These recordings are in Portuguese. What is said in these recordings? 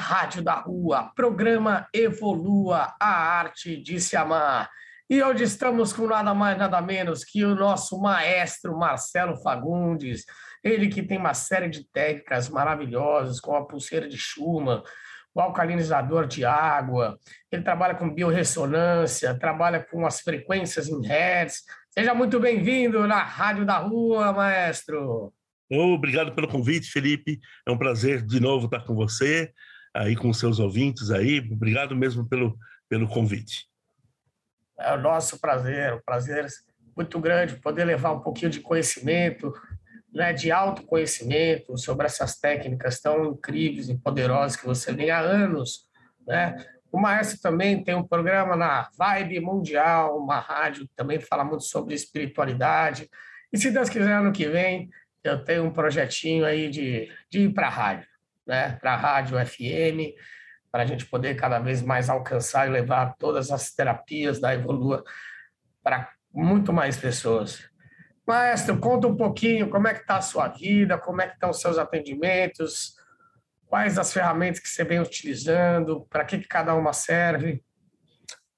Rádio da Rua, programa Evolua a Arte de Se Amar. E hoje estamos com nada mais, nada menos que o nosso maestro Marcelo Fagundes, ele que tem uma série de técnicas maravilhosas, como a pulseira de Schumann, o alcalinizador de água, ele trabalha com biorressonância, trabalha com as frequências em hertz. Seja muito bem-vindo na Rádio da Rua, maestro. Obrigado pelo convite, Felipe. É um prazer de novo estar com você, aí com seus ouvintes aí. Obrigado mesmo pelo, pelo convite. É o nosso prazer, um prazer muito grande poder levar um pouquinho de conhecimento, né, de autoconhecimento sobre essas técnicas tão incríveis e poderosas que você vem há anos, né? O Maestro também tem um programa na Vibe Mundial, uma rádio que também fala muito sobre espiritualidade. E se Deus quiser, ano que vem, eu tenho um projetinho aí de, de ir para a rádio, né? para a rádio FM, para a gente poder cada vez mais alcançar e levar todas as terapias da Evolua para muito mais pessoas. Maestro, conta um pouquinho como é que está a sua vida, como é que estão os seus atendimentos, quais as ferramentas que você vem utilizando, para que, que cada uma serve.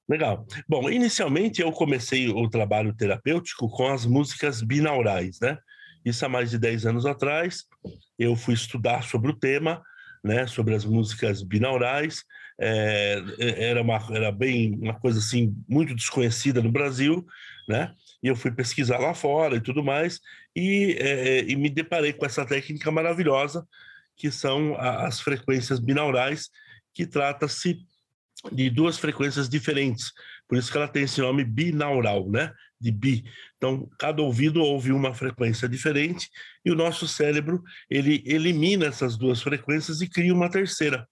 Legal. Bom, inicialmente eu comecei o trabalho terapêutico com as músicas binaurais, né? Isso há mais de 10 anos atrás. Eu fui estudar sobre o tema, né, sobre as músicas binaurais. É, era, uma, era bem uma coisa assim muito desconhecida no Brasil, né? E eu fui pesquisar lá fora e tudo mais, e, é, e me deparei com essa técnica maravilhosa, que são as frequências binaurais, que trata-se de duas frequências diferentes. Por isso que ela tem esse nome binaural, né? De bi. Então, cada ouvido ouve uma frequência diferente e o nosso cérebro ele elimina essas duas frequências e cria uma terceira,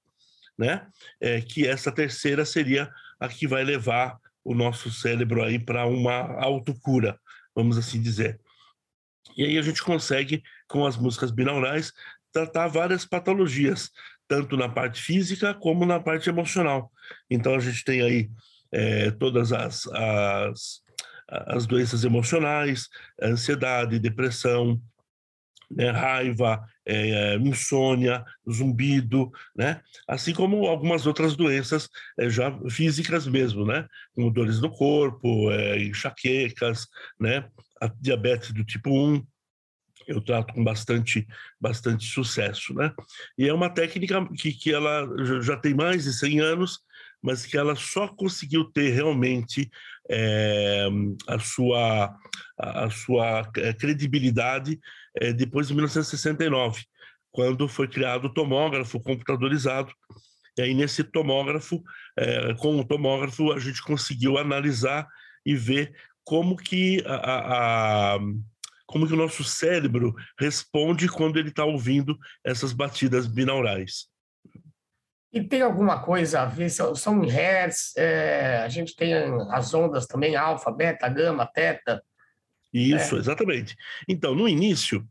né? É, que essa terceira seria a que vai levar o nosso cérebro aí para uma autocura, vamos assim dizer. E aí a gente consegue, com as músicas binaurais, tratar várias patologias, tanto na parte física como na parte emocional. Então a gente tem aí é, todas as, as, as doenças emocionais, ansiedade, depressão, né, raiva, é, insônia, zumbido, né? Assim como algumas outras doenças é, já físicas mesmo, né? Como dores no corpo, é, enxaquecas, né? A diabetes do tipo 1. eu trato com bastante, bastante sucesso, né? E é uma técnica que, que ela já tem mais de 100 anos, mas que ela só conseguiu ter realmente é, a sua, a sua eh, credibilidade é, depois de 1969, quando foi criado o tomógrafo computadorizado. E aí, nesse tomógrafo, é, com o tomógrafo, a gente conseguiu analisar e ver como que a, a como que o nosso cérebro responde quando ele está ouvindo essas batidas binaurais. E tem alguma coisa a ver, são, em hertz, é, a gente tem as ondas também, alfa, beta, gama, teta. Isso, é. exatamente. Então, no início,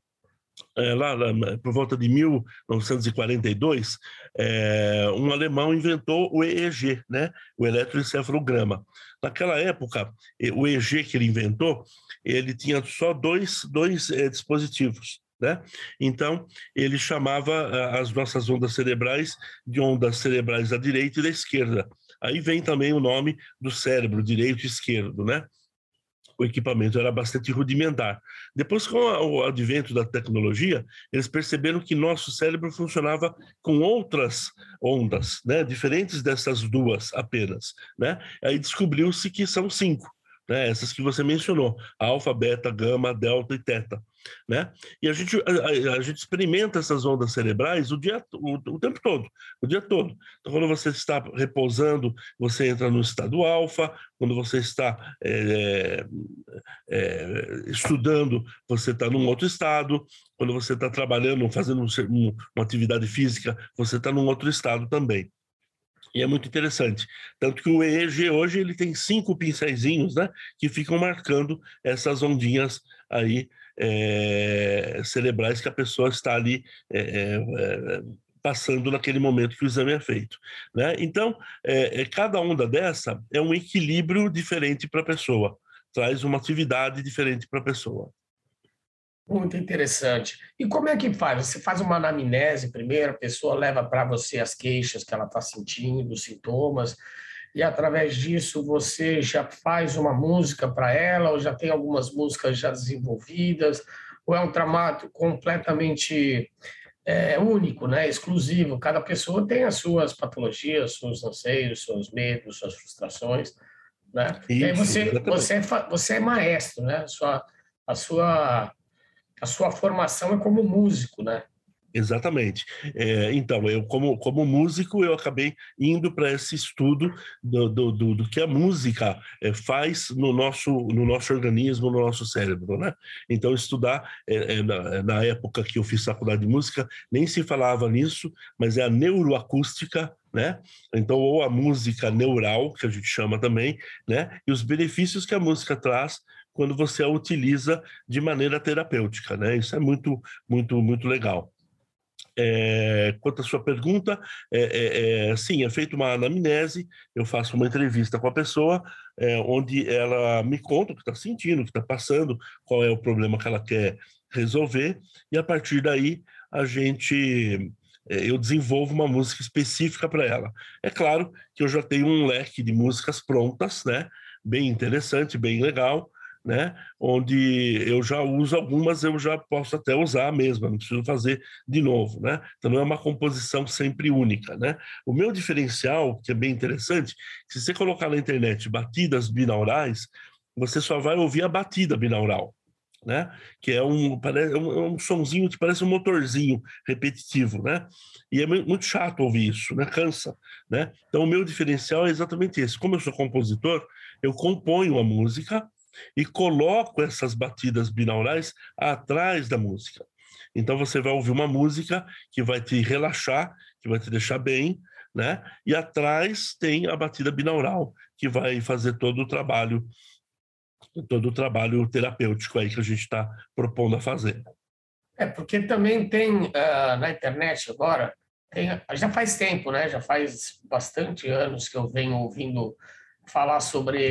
é, lá, lá, por volta de 1942, é, um alemão inventou o EEG, né? o eletroencefalograma. Naquela época, o EEG que ele inventou, ele tinha só dois, dois é, dispositivos. Né? Então, ele chamava eh, as nossas ondas cerebrais de ondas cerebrais da direita e da esquerda. Aí vem também o nome do cérebro, direito e esquerdo, né? O equipamento era bastante rudimentar. Depois, com o advento da tecnologia, eles perceberam que nosso cérebro funcionava com outras ondas, né? Diferentes dessas duas apenas, né? Aí descobriu-se que são cinco né? essas que você mencionou, alfa, beta, gama, delta e teta. Né? E a gente, a, a gente experimenta essas ondas cerebrais o, dia, o, o, tempo todo, o dia todo. Então, quando você está repousando, você entra no estado alfa, quando você está é, é, estudando, você está num outro estado, quando você está trabalhando, fazendo um, uma atividade física, você está num outro estado também. E é muito interessante. Tanto que o EEG hoje ele tem cinco pincéisinhos, né? Que ficam marcando essas ondinhas aí é, cerebrais que a pessoa está ali é, passando naquele momento que o exame é feito. Né? Então, cada onda dessa é um equilíbrio diferente para a pessoa, traz uma atividade diferente para a pessoa. Muito interessante. E como é que faz? Você faz uma anamnese primeiro, a pessoa leva para você as queixas que ela está sentindo, os sintomas, e através disso você já faz uma música para ela, ou já tem algumas músicas já desenvolvidas, ou é um trabalho completamente é, único, né? exclusivo. Cada pessoa tem as suas patologias, seus anseios, seus medos, suas frustrações. Né? Isso, e aí você, você, é, você é maestro, né? A sua, a sua a sua formação é como músico, né? Exatamente. É, então, eu como, como músico, eu acabei indo para esse estudo do, do, do, do, que a música é, faz no nosso, no nosso organismo, no nosso cérebro, né? Então, estudar, é, é na, é, na, época que eu fiz faculdade de música, nem se falava nisso, mas é a neuroacústica, né? Então, ou a música neural, que a gente chama também, né? E os benefícios que a música traz quando você a utiliza de maneira terapêutica, né? Isso é muito, muito, muito legal. É, quanto à sua pergunta, é, é, sim, é feita uma anamnese, eu faço uma entrevista com a pessoa, onde ela me conta o que está sentindo, o que está passando, qual é o problema que ela quer resolver, e a partir daí a gente eu desenvolvo uma música específica para ela. É claro que eu já tenho um leque de músicas prontas, né? Bem interessante, bem legal, né? Onde eu já uso algumas, eu já posso até usar a mesma, não preciso fazer de novo, né? Então não é uma composição sempre única, né? O meu diferencial, que é bem interessante, se você colocar na internet batidas binaurais, você só vai ouvir a batida binaural. Né? Que é um, parece, um, é um sonzinho que parece um motorzinho repetitivo, né? E é muito chato ouvir isso, né? Cansa, né? Então o meu diferencial é exatamente esse. Como eu sou compositor, eu componho a música e coloco essas batidas binaurais atrás da música. Então você vai ouvir uma música que vai te relaxar, que vai te deixar bem, né? E atrás tem a batida binaural, que vai fazer todo o trabalho todo o trabalho terapêutico aí que a gente está propondo a fazer. É, porque também tem uh, na internet agora, tem, já faz tempo, né? Já faz bastante anos que eu venho ouvindo falar sobre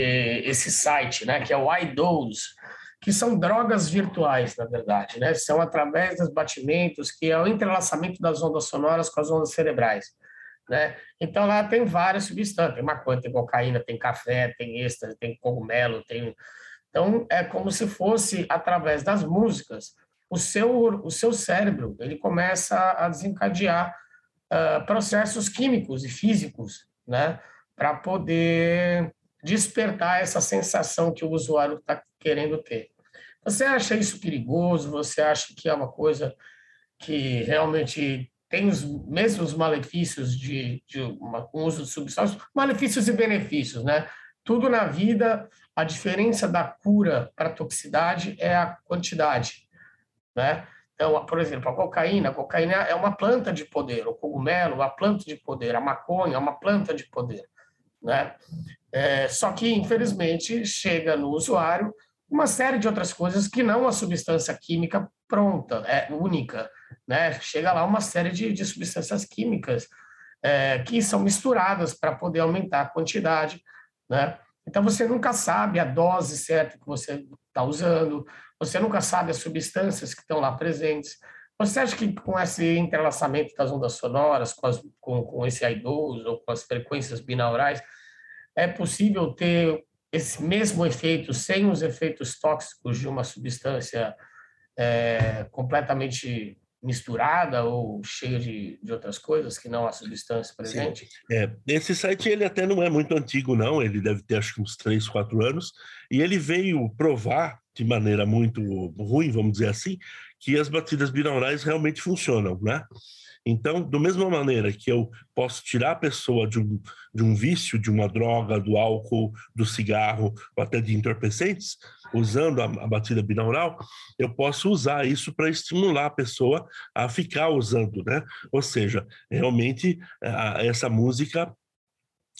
esse site, né, que é o iDose, que são drogas virtuais, na verdade, né? São através dos batimentos, que é o entrelaçamento das ondas sonoras com as ondas cerebrais, né? Então lá tem várias substâncias, tem maconha, tem cocaína, tem café, tem êxtase, tem cogumelo, tem Então é como se fosse através das músicas o seu, o seu cérebro ele começa a desencadear uh, processos químicos e físicos, né, para poder despertar essa sensação que o usuário está querendo ter. Você acha isso perigoso? Você acha que é uma coisa que realmente tem os mesmos malefícios de, de uma, um uso de substâncias, malefícios e benefícios, né? Tudo na vida, a diferença da cura para a toxicidade é a quantidade, né? Então, por exemplo, a cocaína, a cocaína é uma planta de poder, o cogumelo, uma planta de poder, a maconha é uma planta de poder, né? É, só que, infelizmente, chega no usuário uma série de outras coisas que não a substância química pronta, é única. Né? Chega lá uma série de, de substâncias químicas é, que são misturadas para poder aumentar a quantidade. Né? Então, você nunca sabe a dose certa que você está usando, você nunca sabe as substâncias que estão lá presentes. Você acha que com esse entrelaçamento das ondas sonoras, com, as, com, com esse I2 ou com as frequências binaurais, é possível ter esse mesmo efeito sem os efeitos tóxicos de uma substância é, completamente misturada ou cheia de, de outras coisas que não a substância presente? É, esse site ele até não é muito antigo não, ele deve ter acho que uns três, quatro anos, e ele veio provar de maneira muito ruim, vamos dizer assim, que as batidas binaurais realmente funcionam, né? Então, da mesma maneira que eu posso tirar a pessoa de um, de um vício, de uma droga, do álcool, do cigarro, ou até de entorpecentes, usando a, a batida binaural, eu posso usar isso para estimular a pessoa a ficar usando, né? Ou seja, realmente a, essa música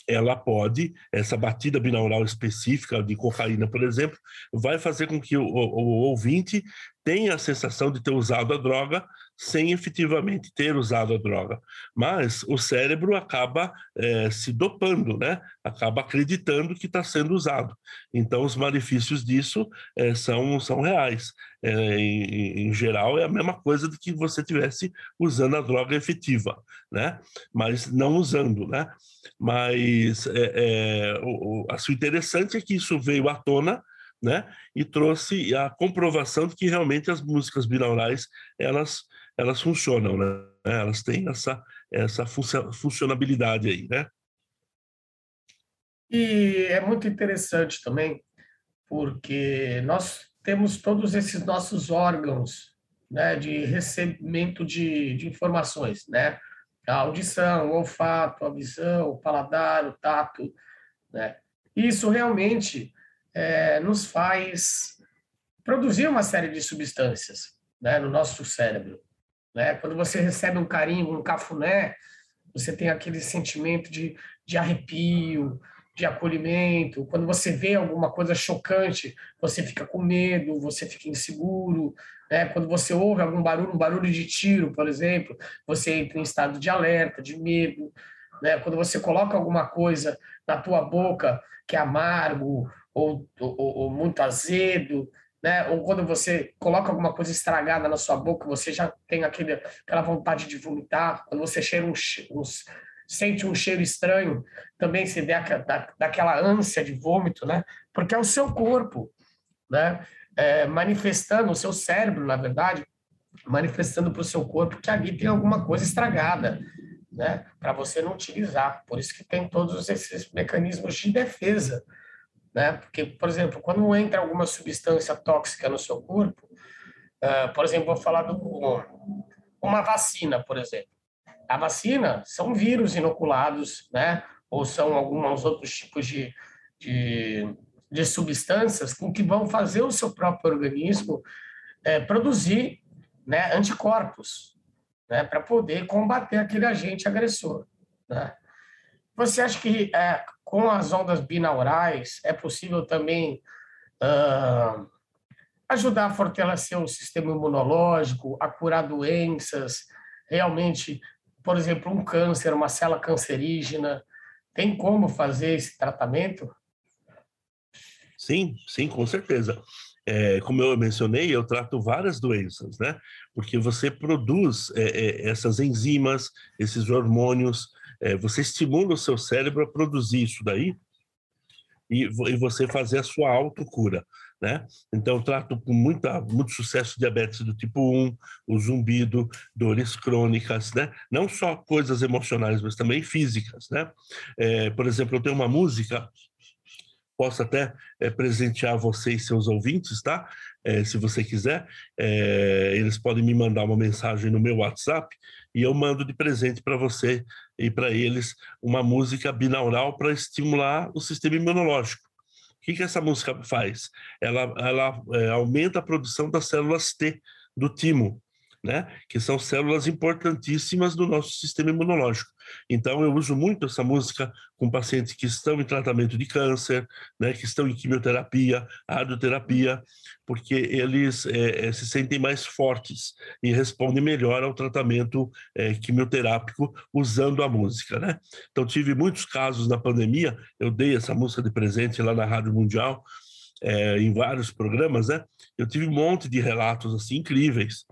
ela pode, essa batida binaural específica de cocaína, por exemplo, vai fazer com que o, o, o ouvinte tenha a sensação de ter usado a droga sem efetivamente ter usado a droga. Mas o cérebro acaba é, se dopando, né? acaba acreditando que está sendo usado. Então, os malefícios disso é, são, são reais. É, em, em, geral, é a mesma coisa de que você tivesse usando a droga efetiva, né? mas não usando. Né? Mas é, o, o, o interessante é que isso veio à tona né? E trouxe a comprovação de que realmente as músicas binaurais elas elas funcionam, né? Elas têm essa essa funcionabilidade aí, né? E é muito interessante também, porque nós temos todos esses nossos órgãos né, de recebimento de, de informações, né? A audição, o olfato, a visão, o paladar, o tato, né? Isso realmente é, nos faz produzir uma série de substâncias né, no nosso cérebro. Né? Quando você recebe um carinho, um cafuné, você tem aquele sentimento de, de arrepio, de acolhimento. Quando você vê alguma coisa chocante, você fica com medo, você fica inseguro. Né? Quando você ouve algum barulho, um barulho de tiro, por exemplo, você entra em estado de alerta, de medo. Né? Quando você coloca alguma coisa na tua boca que é amargo ou, ou, ou muito azedo, né? Ou quando você coloca alguma coisa estragada na sua boca, você já tem aquele, aquela vontade de vomitar. Quando você cheira um, um, sente um cheiro estranho, também se dá, dá, daquela ânsia de vômito, né? Porque é o seu corpo, né? É, manifestando o seu cérebro, na verdade, manifestando para o seu corpo que ali tem alguma coisa estragada, né? Para você não utilizar. Por isso que tem todos esses mecanismos de defesa né? Porque, por exemplo, quando entra alguma substância tóxica no seu corpo, uh, por exemplo, vou falar de uma vacina, por exemplo. A vacina são vírus inoculados, né? Ou são alguns outros tipos de, de, de substâncias com que vão fazer o seu próprio organismo é, produzir né, anticorpos, né? Para poder combater aquele agente agressor, né? Você acha que é, com as ondas binaurais, é possível também uh, ajudar a fortalecer o sistema imunológico, a curar doenças, realmente, por exemplo, um câncer, uma célula cancerígena. Tem como fazer esse tratamento? Sim, sim, com certeza. É, como eu mencionei, eu trato várias doenças, né? Porque você produz é, é, essas enzimas, esses hormônios, é, você estimula o seu cérebro a produzir isso daí e, e você fazer a sua autocura. né? Então, eu trato com muita, muito sucesso diabetes do tipo 1, o zumbido, dores crônicas, né? Não só coisas emocionais, mas também físicas, né? É, por exemplo, eu tenho uma música posso até é, presentear você e seus ouvintes, tá? É, se você quiser, é, eles podem me mandar uma mensagem no meu WhatsApp e eu mando de presente para você e para eles uma música binaural para estimular o sistema imunológico. O que, que essa música faz? Ela, ela é, aumenta a produção das células T do timo, né? que são células importantíssimas do nosso sistema imunológico. Então, eu uso muito essa música com pacientes que estão em tratamento de câncer, né, que estão em quimioterapia, radioterapia, porque eles é, se sentem mais fortes e respondem melhor ao tratamento é, quimioterápico usando a música. Né? Então, tive muitos casos na pandemia, eu dei essa música de presente lá na Rádio Mundial, é, em vários programas, né? Eu tive um monte de relatos assim incríveis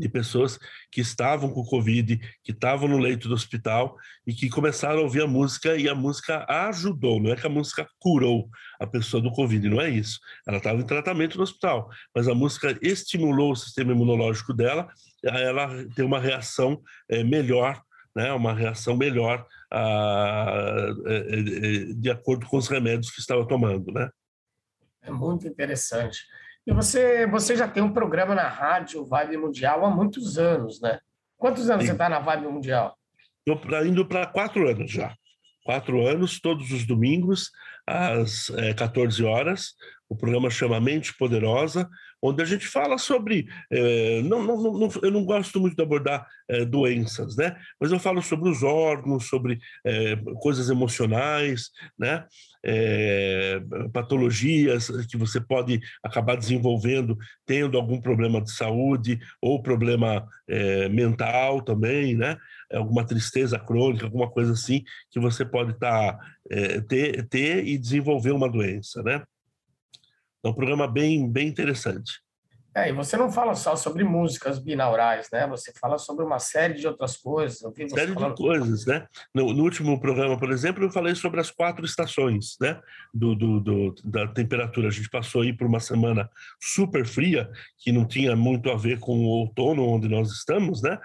de pessoas que estavam com Covid, que estavam no leito do hospital e que começaram a ouvir a música e a música ajudou. Não é que a música curou a pessoa do Covid, não é isso. Ela estava em tratamento no hospital, mas a música estimulou o sistema imunológico dela, ela tem uma reação é, melhor, né, uma reação melhor a, é, é, de acordo com os remédios que estava tomando, né? É muito interessante. E você, você já tem um programa na rádio Vibe Mundial há muitos anos, né? Quantos anos Sim. você está na Vibe Mundial? Estou indo para quatro anos já. Quatro anos, todos os domingos, às é, 14 horas. O programa chama Mente Poderosa, onde a gente fala sobre. É, não, não, não, eu não gosto muito de abordar é, doenças, né? Mas eu falo sobre os órgãos, sobre é, coisas emocionais, né? patologias que você pode acabar desenvolvendo tendo algum problema de saúde ou problema mental também, né? Alguma tristeza crônica, alguma coisa assim que você pode tá, ter, ter e desenvolver uma doença, né? É um programa bem, bem interessante. É, e você não fala só sobre músicas binaurais, né? Você fala sobre uma série de outras coisas. série falando... de coisas, né? No, no, último programa, por exemplo, eu falei sobre as quatro estações, né? Do, do, do, da temperatura. A gente passou aí por uma semana super fria, que não tinha muito a ver com o outono onde nós estamos, né?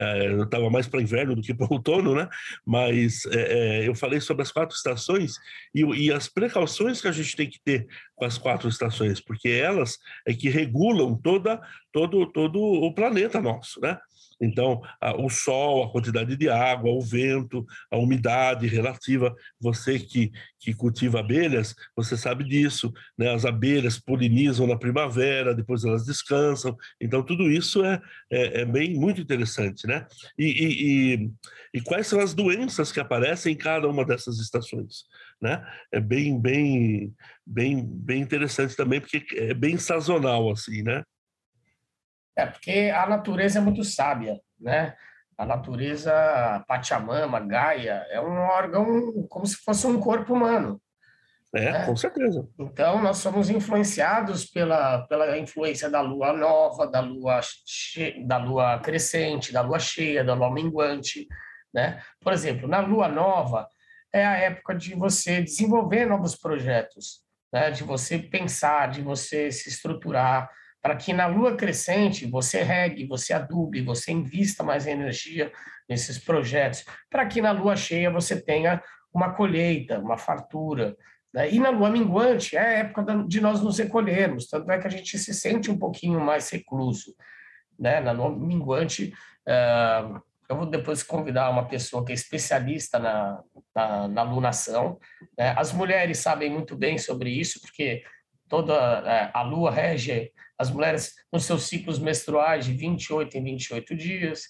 É, eu estava mais para inverno do que para outono, né? Mas é, é, eu falei sobre as quatro estações e, e, as precauções que a gente tem que ter com as quatro estações, porque elas é que regulam toda, todo, todo o planeta nosso, né? Então, o sol, a quantidade de água, o vento, a umidade relativa. Você que, que cultiva abelhas, você sabe disso. Né? As abelhas polinizam na primavera, depois elas descansam. Então, tudo isso é, é, é bem muito interessante. Né? E, e, e, e, quais são as doenças que aparecem em cada uma dessas estações? Né? É bem, bem, bem, bem interessante também, porque é bem sazonal, assim, né? É, porque a natureza é muito sábia, né? A natureza, a Pachamama, Gaia, é um órgão como se fosse um corpo humano. É, né? com certeza. Então, nós somos influenciados pela, pela influência da lua nova, da lua, che... da lua crescente, da lua cheia, da lua minguante. Né? Por exemplo, na lua nova, é a época de você desenvolver novos projetos, né? de você pensar, de você se estruturar, para que na lua crescente você regue, você adube, você invista mais energia nesses projetos, para que na lua cheia você tenha uma colheita, uma fartura. Né? E na lua minguante é a época de nós nos recolhermos, tanto é que a gente se sente um pouquinho mais recluso. Né? Na lua minguante, uh, eu vou depois convidar uma pessoa que é especialista na, na, na lunação. Né? As mulheres sabem muito bem sobre isso, porque toda uh, a lua rege as mulheres nos seus ciclos menstruais de 28 em 28 dias,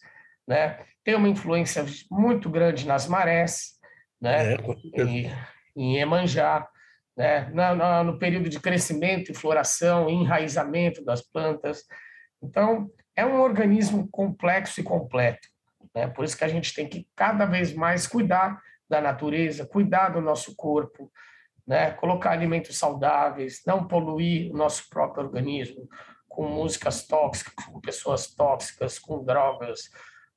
né? Tem uma influência muito grande nas marés, né? É, em, em Emanjá, né? No, no, período de crescimento e floração, enraizamento das plantas. Então, é um organismo complexo e completo, né? Por isso que a gente tem que cada vez mais cuidar da natureza, cuidar do nosso corpo, né? colocar alimentos saudáveis, não poluir o nosso próprio organismo com músicas tóxicas, com pessoas tóxicas, com drogas,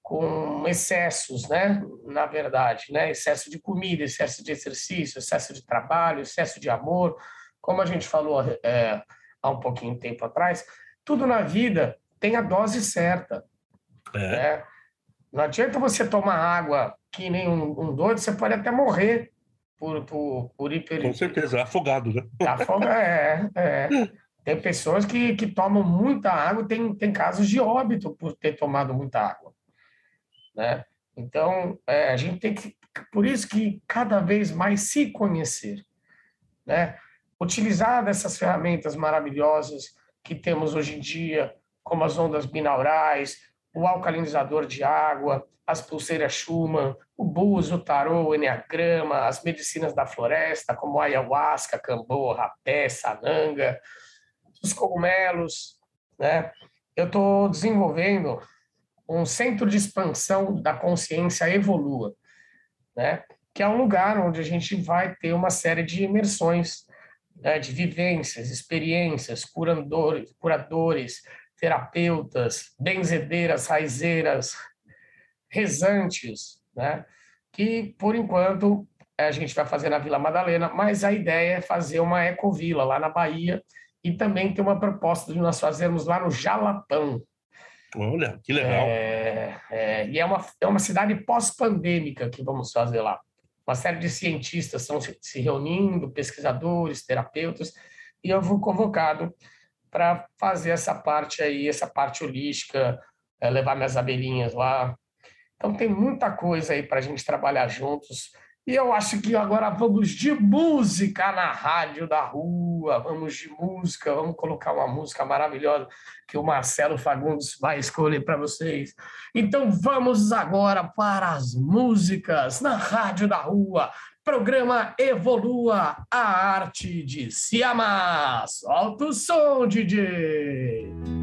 com excessos, né? Na verdade, né? Excesso de comida, excesso de exercício, excesso de trabalho, excesso de amor. como a gente falou é, há um pouquinho de tempo atrás, tudo na vida tem a dose certa. É. Né? Não adianta você tomar água que nem um, um doido, você pode até morrer por, por, por hiper... Com certeza, afogado, né? Afoga, é, é. Tem pessoas que, que tomam muita água, tem, tem casos de óbito por ter tomado muita água, né? Então, é, a gente tem que, por isso que cada vez mais se conhecer, né? Utilizar dessas ferramentas maravilhosas que temos hoje em dia, como as ondas binaurais, o alcalinizador de água, as pulseiras Schumann, o búzio, o tarô, o enneagrama, as medicinas da floresta, como ayahuasca, cambô, rapé, sananga, os cogumelos, né? Eu estou desenvolvendo um centro de expansão da consciência evolua, né? Que é um lugar onde a gente vai ter uma série de imersões, né? de vivências, experiências, curadores, curadores, terapeutas, benzedeiras, raizeiras, rezantes, né? que por enquanto a gente vai fazer na Vila Madalena, mas a ideia é fazer uma ecovila lá na Bahia e também tem uma proposta de nós fazermos lá no Jalapão. Olha, que legal. É, é, e é uma, é uma cidade pós-pandêmica que vamos fazer lá. Uma série de cientistas estão se, se reunindo, pesquisadores, terapeutas, e eu vou convocado para fazer essa parte aí, essa parte holística, é, levar minhas abelhinhas lá, então tem muita coisa aí para a gente trabalhar juntos. E eu acho que agora vamos de música na rádio da rua, vamos de música, vamos colocar uma música maravilhosa que o Marcelo Fagundes vai escolher para vocês. Então vamos agora para as músicas na rádio da rua. Programa Evolua, a arte de se amar. Solta o som, DJ!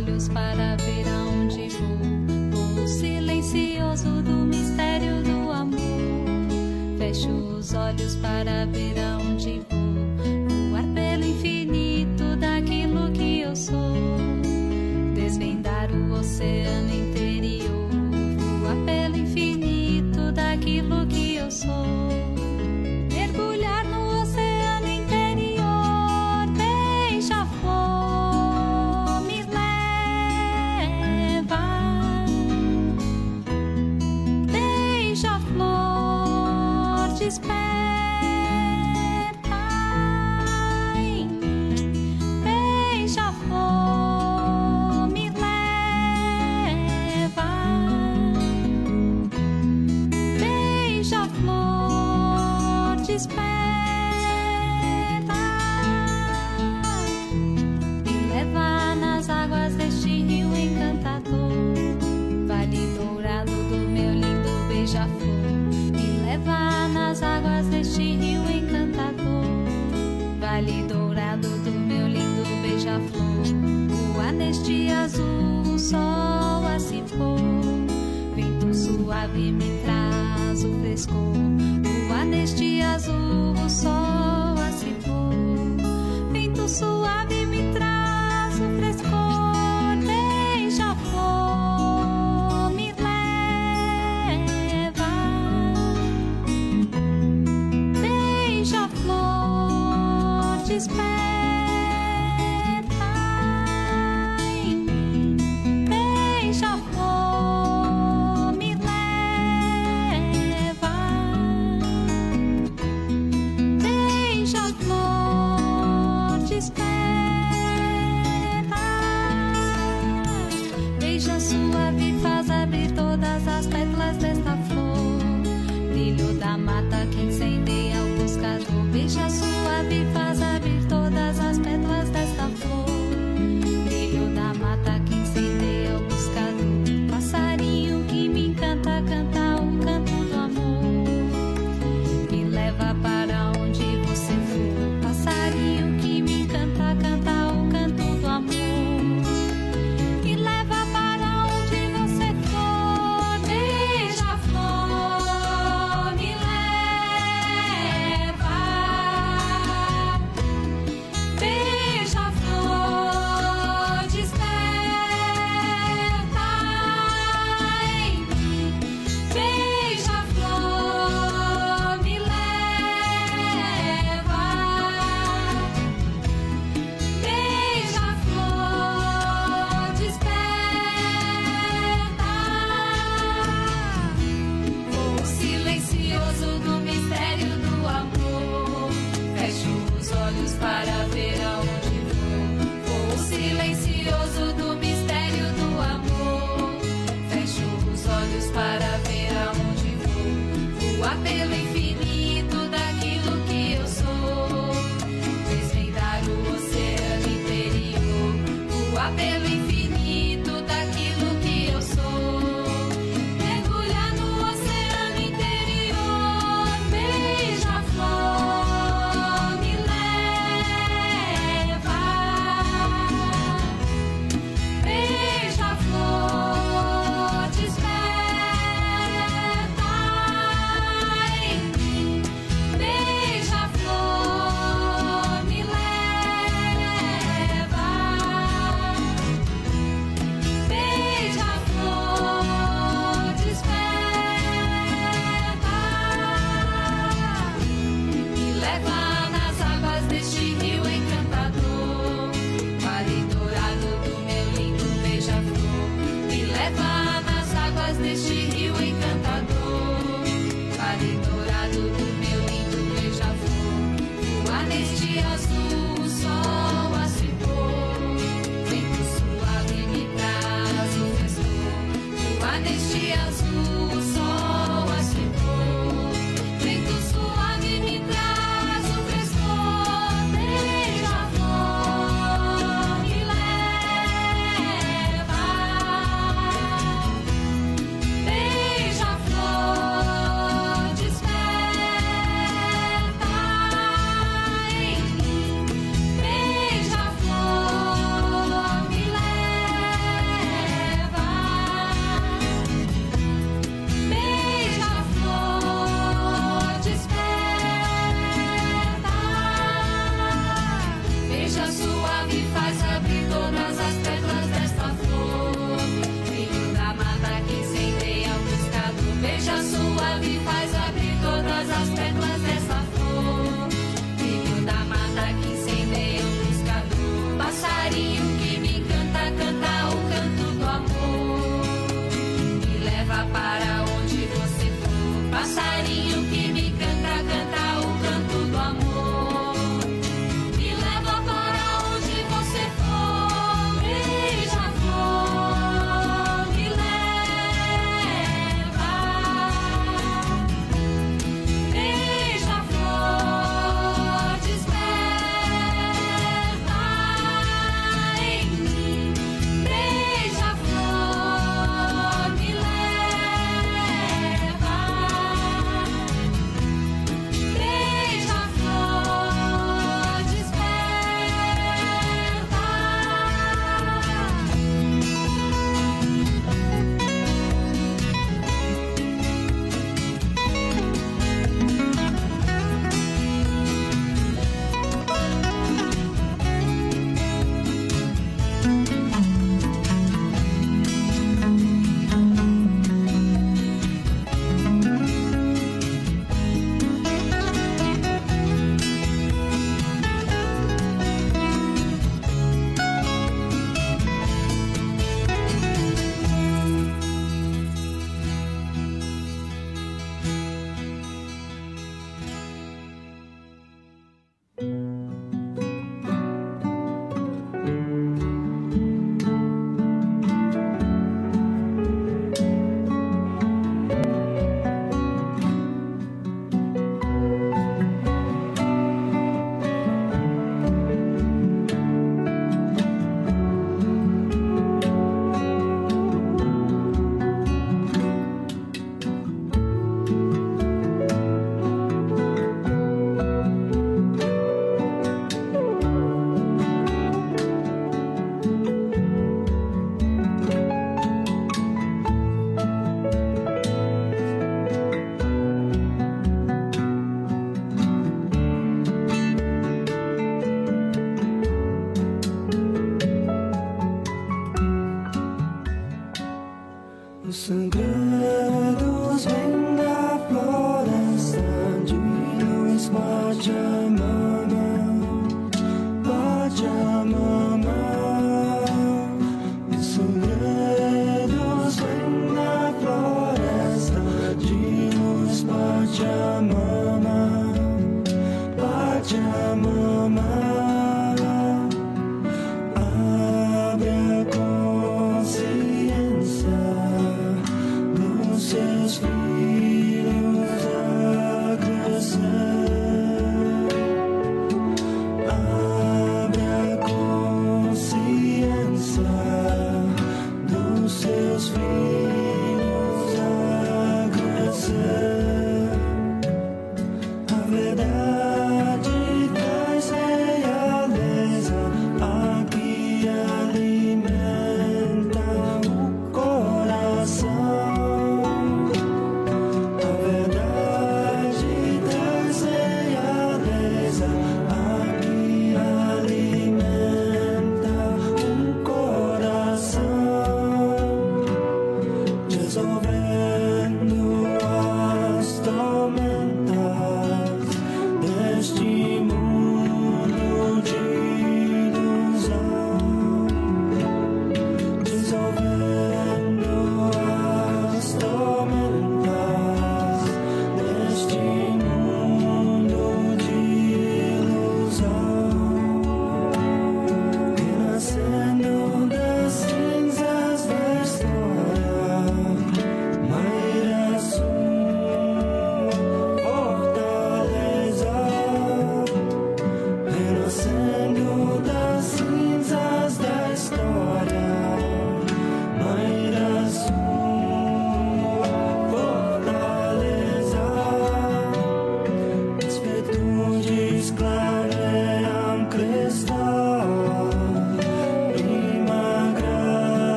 olhos para ver.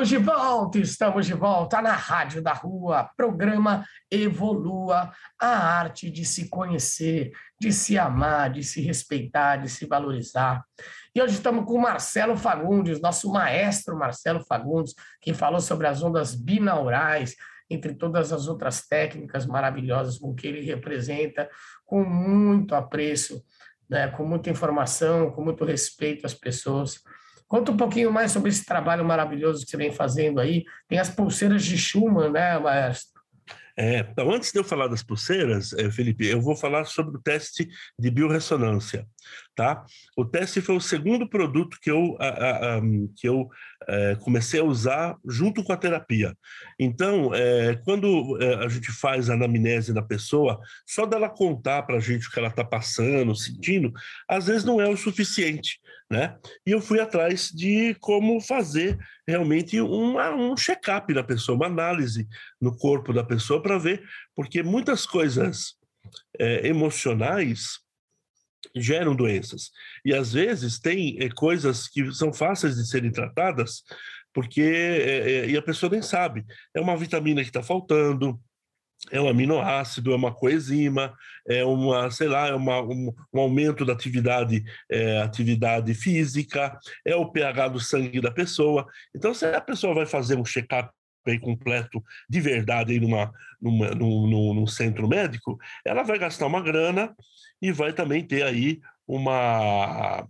Estamos de volta, estamos de volta na Rádio da Rua, programa Evolua, a arte de se conhecer, de se amar, de se respeitar, de se valorizar. E hoje estamos com o Marcelo Fagundes, nosso maestro Marcelo Fagundes, que falou sobre as ondas binaurais, entre todas as outras técnicas maravilhosas com que ele representa, com muito apreço, né, com muita informação, com muito respeito às pessoas. Conta um pouquinho mais sobre esse trabalho maravilhoso que você vem fazendo aí. Tem as pulseiras de Schumann, né, maestro? É, então, antes de eu falar das pulseiras, eh, Felipe, eu vou falar sobre o teste de biorressonância, tá? O teste foi o segundo produto que eu, a, a, a, que eu é, comecei a usar junto com a terapia. Então, é, quando a gente faz a anamnese da pessoa, só dela contar para a gente o que ela está passando, sentindo, às vezes não é o suficiente né? E eu fui atrás de como fazer realmente uma, um check-up na pessoa, uma análise no corpo da pessoa para ver, porque muitas coisas é, emocionais geram doenças. E às vezes tem é, coisas que são fáceis de serem tratadas, porque é, é e a pessoa nem sabe. É uma vitamina que está faltando, é um aminoácido, é uma coenzima, é uma, sei lá, é uma, um, um, aumento da atividade, é, atividade física, é o pH do sangue da pessoa. Então, se a pessoa vai fazer um check-up completo de verdade aí numa, numa, num, num centro médico, ela vai gastar uma grana e vai também ter aí uma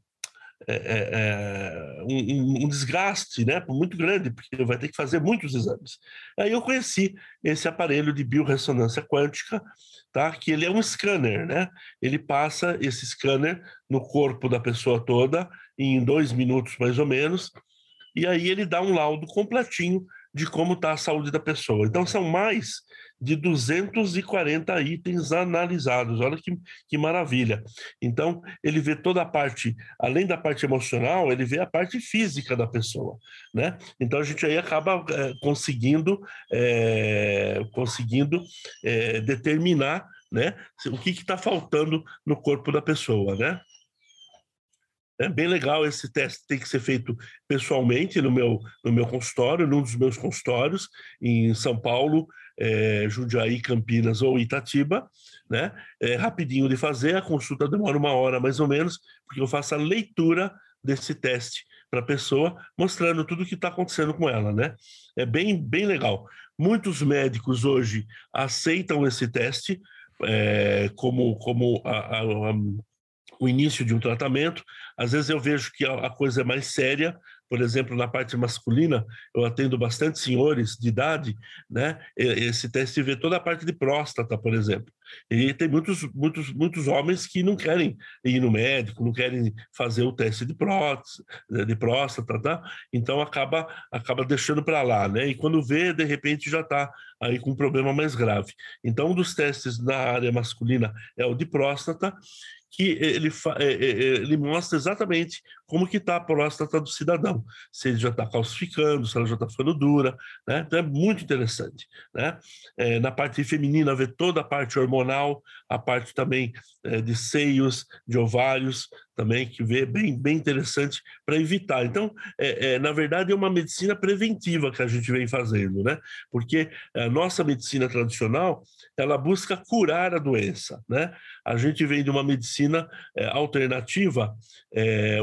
é, um, um, desgaste né, muito grande, porque vai ter que fazer muitos exames. Aí eu conheci esse aparelho de biorressonância quântica, tá, que ele é um scanner, né? ele passa esse scanner no corpo da pessoa toda em dois minutos mais ou menos, e aí ele dá um laudo completinho de como está a saúde da pessoa. Então são mais de 240 itens analisados. Olha que, que maravilha. Então, ele vê toda a parte, além da parte emocional, ele vê a parte física da pessoa, né? Então, a gente aí acaba é, conseguindo, é, conseguindo é, determinar né, o que está faltando no corpo da pessoa, né? É bem legal esse teste, tem que ser feito pessoalmente no meu, no meu consultório, num dos meus consultórios, em São Paulo, é, Jundiaí, Campinas ou Itatiba, né? É rapidinho de fazer, a consulta demora uma hora mais ou menos, porque eu faço a leitura desse teste para a pessoa, mostrando tudo o que está acontecendo com ela, né? É bem, bem legal. Muitos médicos hoje aceitam esse teste é, como, como a, a, a o início de um tratamento. Às vezes eu vejo que a coisa é mais séria, por exemplo, na parte masculina, eu atendo bastante senhores de idade, né? Esse teste vê toda a parte de próstata, por exemplo. E tem muitos, muitos, muitos homens que não querem ir no médico, não querem fazer o teste de próstata, de próstata, tá? Então acaba, acaba deixando para lá, né? E quando vê, de repente já está aí com um problema mais grave. Então, um dos testes na área masculina é o de próstata, que ele, é, é, é, ele mostra exatamente como que está a próstata do cidadão, se ele já está calcificando, se ela já está ficando dura, né? Então é muito interessante, né? É, na parte feminina vê toda a parte hormonal, a parte também é, de seios, de ovários, também que vê bem, bem interessante para evitar. Então, é, é, na verdade, é uma medicina preventiva que a gente vem fazendo, né? Porque a nossa medicina tradicional ela busca curar a doença, né? A gente vem de uma medicina é, alternativa, é,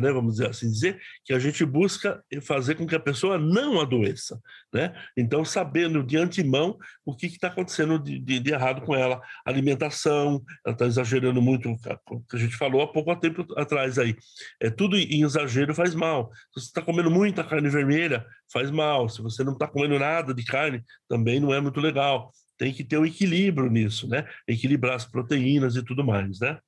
né? Vamos dizer assim dizer, que a gente busca fazer com que a pessoa não adoeça, né? Então, sabendo de antemão o que está acontecendo de, de, de, errado com ela, alimentação, ela está exagerando muito, o que a gente falou há pouco tempo atrás aí. É tudo em exagero faz mal. Se você está comendo muita carne vermelha, faz mal. Se você não está comendo nada de carne, também não é muito legal tem que ter um equilíbrio nisso, né? Equilibrar as proteínas e tudo mais, né?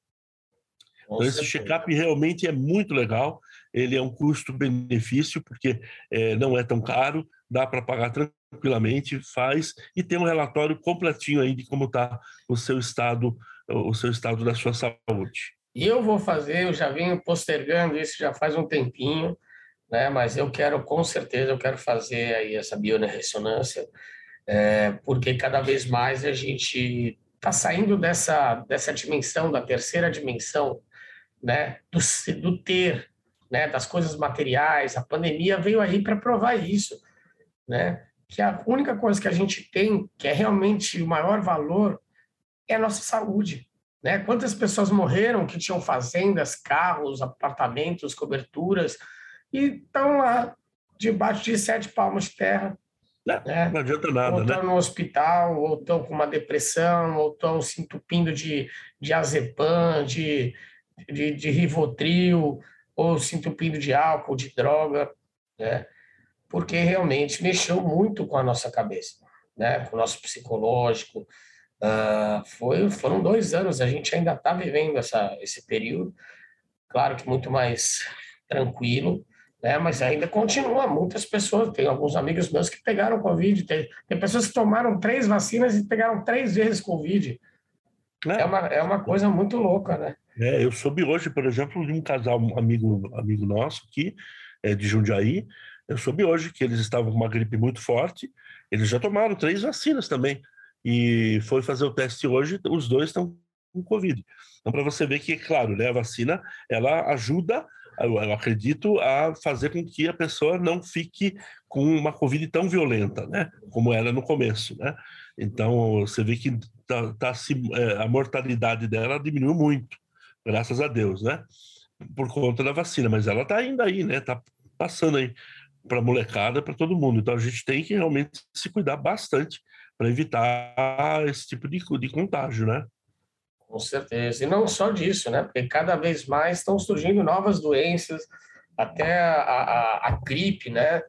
Então, esse check-up realmente é muito legal. Ele é um custo-benefício, porque é, não é tão caro, dá para pagar tranquilamente, faz, e tem um relatório completinho aí de como está o seu estado, o seu estado da sua saúde. E eu vou fazer, eu já venho postergando isso já faz um tempinho, né? Mas eu quero, com certeza, eu quero fazer aí essa bioressonância é, porque cada vez mais a gente está saindo dessa, dessa dimensão, da terceira dimensão, né, do, do ter, né, das coisas materiais. A pandemia veio aí para provar isso, né? Que a única coisa que a gente tem, que é realmente o maior valor, é a nossa saúde. Né? Quantas pessoas morreram que tinham fazendas, carros, apartamentos, coberturas, e estão lá debaixo de sete palmos de terra. Não, né? não adianta nada, ou estão né? no hospital, ou estão com uma depressão, ou estão se entupindo de, de azepam, de, de, de rivotril, ou se entupindo de álcool, de droga, né? porque realmente mexeu muito com a nossa cabeça, né? com o nosso psicológico. Uh, foi, foram dois anos, a gente ainda está vivendo essa, esse período, claro que muito mais tranquilo, né? mas ainda continua. Muitas pessoas, tem alguns amigos meus que pegaram Covid, tem, tem pessoas que tomaram três vacinas e pegaram três vezes Covid. É, é uma, é uma coisa muito louca, né? É, eu soube hoje, por exemplo, de um casal, um amigo, amigo nosso aqui, é, de Jundiaí, eu soube hoje que eles estavam com uma gripe muito forte, eles já tomaram três vacinas também, e foi fazer o teste hoje, os dois estão com Covid. Então, para você ver que, claro, né, a vacina, ela ajuda, eu acredito, a fazer com que a pessoa não fique com uma Covid tão violenta, né, como era no começo, né. Então, você vê que tá, tá, é, a mortalidade dela diminuiu muito, graças a Deus, né, por conta da vacina, mas ela está ainda aí, né, está passando aí para molecada, para todo mundo. Então a gente tem que realmente se cuidar bastante para evitar esse tipo de, de contágio, né? Com certeza. E não só disso, né? Porque cada vez mais estão surgindo novas doenças, até a, a, a gripe, né?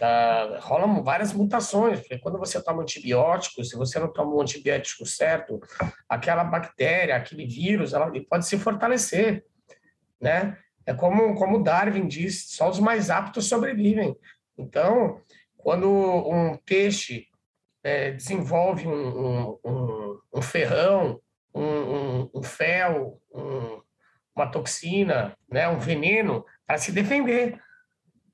Tá, rolam várias mutações, porque quando você toma antibiótico, se você não toma o antibiótico certo, aquela bactéria, aquele vírus, ela pode se fortalecer, né? É como, como Darwin diz, só os mais aptos sobrevivem. Então, quando um peixe é, desenvolve um, um, um ferrão, um, um fel, uma toxina, né, um veneno para se defender,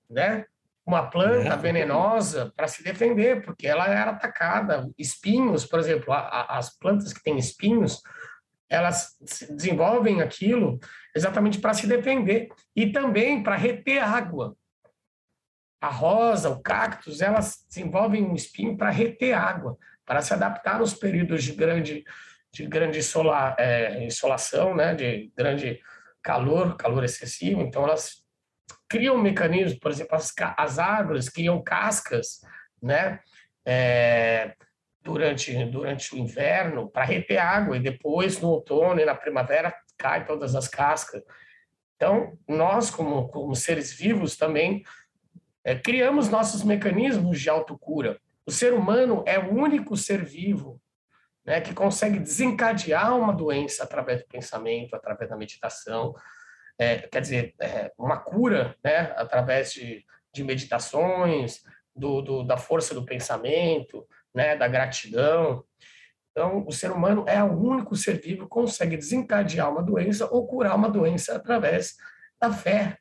né? Uma planta é. venenosa para se defender, porque ela era atacada. Espinhos, por exemplo, a, a, as plantas que têm espinhos, elas desenvolvem aquilo exatamente para se defender e também para reter água. A rosa, o cactus, elas desenvolvem um espinho para reter água, para se adaptar nos períodos de grande, de grande solar, é, insolação, né, de grande calor, calor excessivo. Então, elas criam mecanismos, por exemplo, as, as árvores criam cascas, né, é, durante, durante o inverno para reter água e depois no outono e na primavera cai todas as cascas. Então, nós, como, como seres vivos, também é, criamos nossos mecanismos de autocura. O ser humano é o único ser vivo né, que consegue desencadear uma doença através do pensamento, através da meditação. É, quer dizer, é, uma cura né, através de, de meditações, do, do, da força do pensamento, né, da gratidão. Então, o ser humano é o único ser vivo que consegue desencadear uma doença ou curar uma doença através da fé,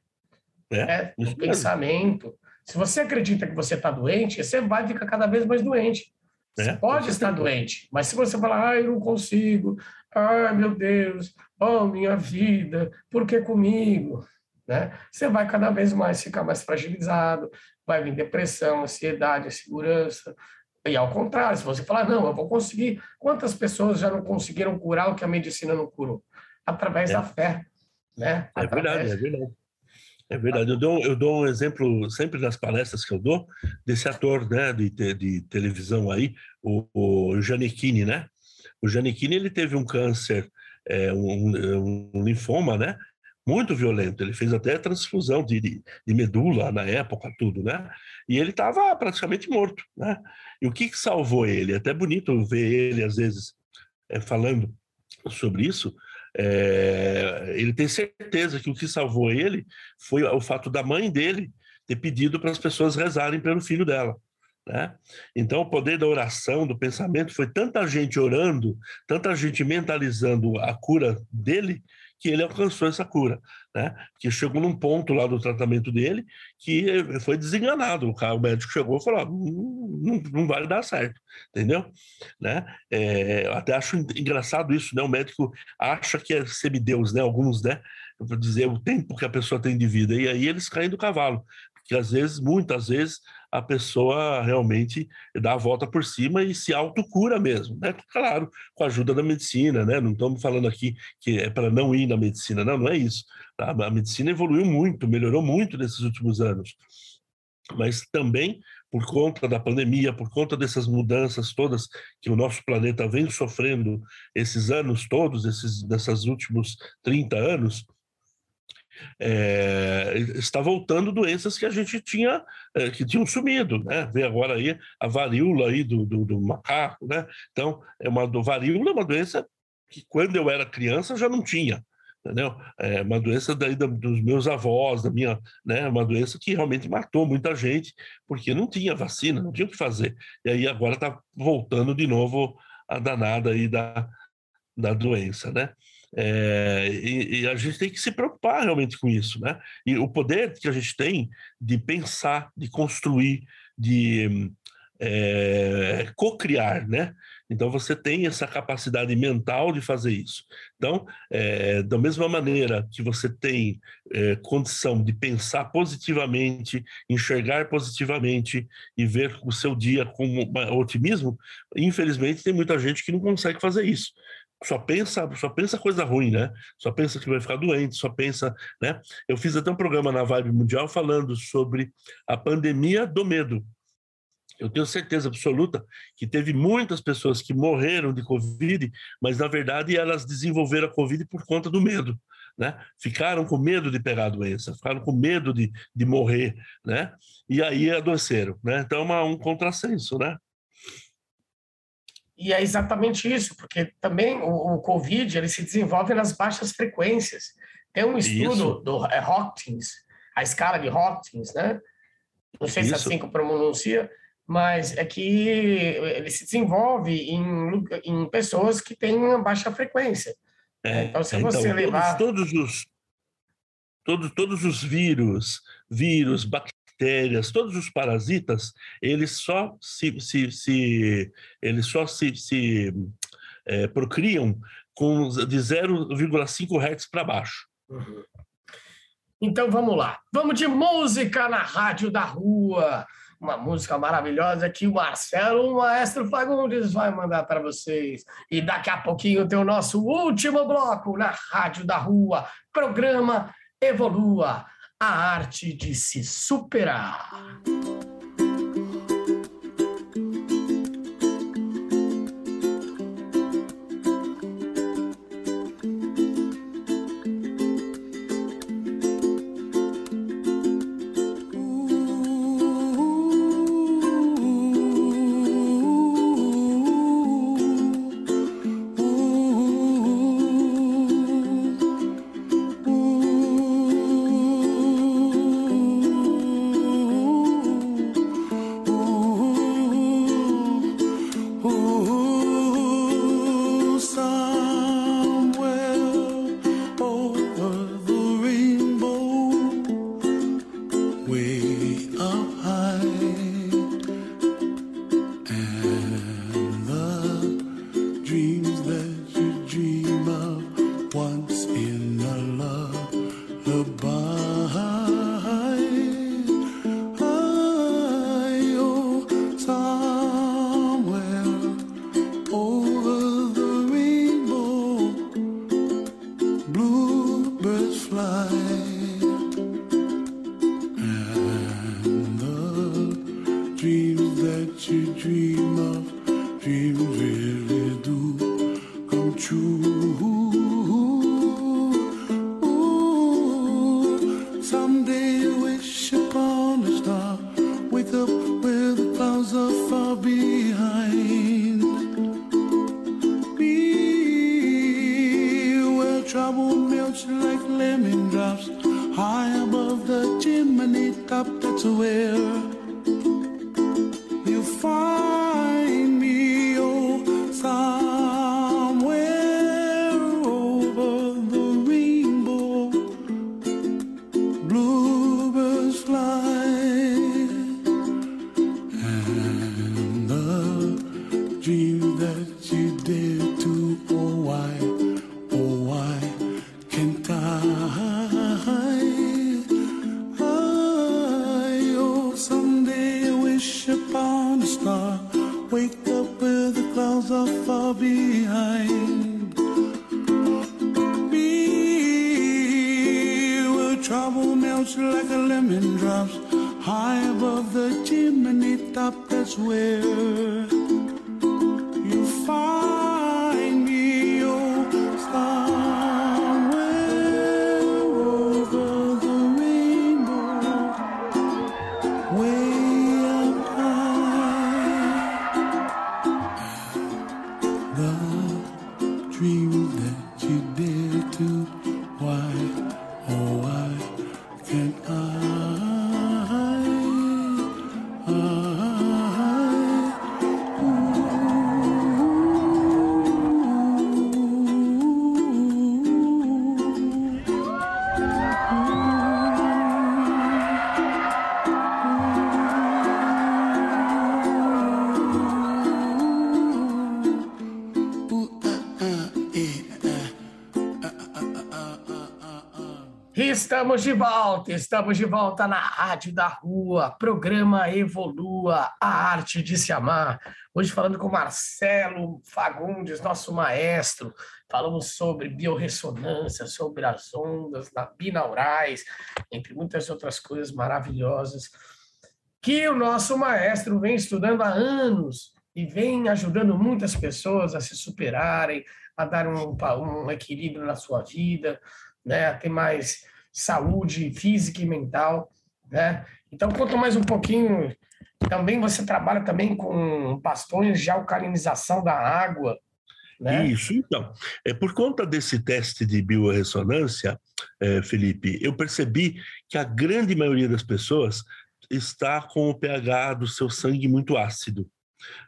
é, né, do pensamento. Se você acredita que você está doente, você vai ficar cada vez mais doente. Você é, pode estar doente, mas se você falar, ah, eu não consigo, ai meu Deus, oh minha vida, por que comigo? Né? Você vai cada vez mais ficar mais fragilizado, vai vir depressão, ansiedade, insegurança, e ao contrário, se você falar, não, eu vou conseguir. Quantas pessoas já não conseguiram curar o que a medicina não curou? Através é. da fé. Né? É Através... verdade, é verdade. É verdade. Eu dou, eu dou um exemplo sempre nas palestras que eu dou desse ator né, de, de televisão aí, o, o Giannichini, né? O Giannichini, ele teve um câncer, é, um, um linfoma, né? muito violento. Ele fez até transfusão de, de, de medula na época, tudo, né? E ele estava praticamente morto, né? E o que, que salvou ele? É até bonito ver ele, às vezes, é, falando sobre isso. É, ele tem certeza que o que salvou ele foi o fato da mãe dele ter pedido para as pessoas rezarem pelo filho dela. Né? Então, o poder da oração, do pensamento, foi tanta gente orando, tanta gente mentalizando a cura dele, que ele alcançou essa cura, né? Que chegou num ponto lá do tratamento dele que foi desenganado. O, cara, o médico chegou e falou: ah, não, não vai dar certo, entendeu? Né? É, eu até acho engraçado isso, né? O médico acha que é semideus, né? Alguns, né? para dizer o tempo que a pessoa tem de vida. E aí eles caem do cavalo, porque às vezes, muitas vezes, a pessoa realmente dá a volta por cima e se autocura mesmo, né? Claro, com a ajuda da medicina, né? Não estamos falando aqui que é para não ir na medicina, não, não é isso. Tá? A medicina evoluiu muito, melhorou muito nesses últimos anos, mas também por conta da pandemia, por conta dessas mudanças todas que o nosso planeta vem sofrendo esses anos todos, esses desses últimos 30 anos, é, está voltando doenças que a gente tinha, é, que tinham sumido, né? Vê agora aí a varíola aí do, do, do, macaco, né? Então, é uma do varíola é uma doença que quando eu era criança já não tinha, entendeu? É uma doença daí dos meus avós, da minha, né? Uma doença que realmente matou muita gente porque não tinha vacina, não tinha o que fazer. E aí agora está voltando de novo a danada aí da, da doença, né? É, e, e, a gente tem que se preocupar realmente com isso, né? E o poder que a gente tem de pensar, de construir, de é, co-criar, né? Então você tem essa capacidade mental de fazer isso. Então, é, da mesma maneira que você tem é, condição de pensar positivamente, enxergar positivamente e ver o seu dia com otimismo, infelizmente tem muita gente que não consegue fazer isso só pensa, só pensa coisa ruim, né? Só pensa que vai ficar doente, só pensa, né? Eu fiz até um programa na Vibe Mundial falando sobre a pandemia do medo. Eu tenho certeza absoluta que teve muitas pessoas que morreram de Covid, mas na verdade elas desenvolveram a Covid por conta do medo. Né? Ficaram com medo de pegar a doença, ficaram com medo de, de morrer, né? E aí adoeceram, né? Então é uma, um contrassenso, né? E é exatamente isso, porque também o, o Covid ele se desenvolve nas baixas frequências. Tem um estudo isso. do é, Hawkins, a escala de Hawkins, né? Não sei isso. se é assim que pronuncia, mas é que ele se desenvolve em, em pessoas que têm uma baixa frequência. É, então, se então, você todos, levar. Todos os, todos, todos os vírus, vírus, bactérias, bactérias, todos os parasitas, eles só se, se, se eles só se, se é, procriam com de 0,5 Hz para baixo. Uhum. Então vamos lá. Vamos de música na Rádio da Rua. Uma música maravilhosa que o Marcelo, Maestro Fagundes, vai mandar para vocês. E daqui a pouquinho tem o nosso último bloco na Rádio da Rua. Programa Evolua a arte de se superar. Estamos de volta, estamos de volta na Rádio da Rua, programa Evolua, a arte de se amar. Hoje falando com Marcelo Fagundes, nosso maestro, falamos sobre biorressonância, sobre as ondas binaurais, entre muitas outras coisas maravilhosas que o nosso maestro vem estudando há anos e vem ajudando muitas pessoas a se superarem, a dar um, um equilíbrio na sua vida, né, a ter mais saúde física e mental, né? Então conta mais um pouquinho. Também você trabalha também com bastões de alcalinização da água, né? Isso, então. É, por conta desse teste de biorressonância, é, Felipe, eu percebi que a grande maioria das pessoas está com o pH do seu sangue muito ácido.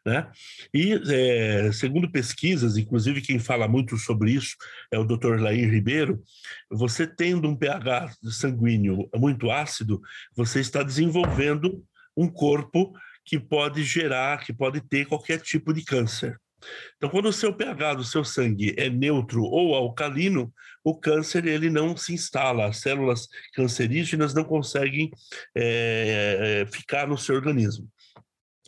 Né? E, é, segundo pesquisas, inclusive quem fala muito sobre isso é o Dr. Lair Ribeiro, você tendo um pH sanguíneo muito ácido, você está desenvolvendo um corpo que pode gerar, que pode ter qualquer tipo de câncer. Então, quando o seu pH do seu sangue é neutro ou alcalino, o câncer ele não se instala, as células cancerígenas não conseguem é, ficar no seu organismo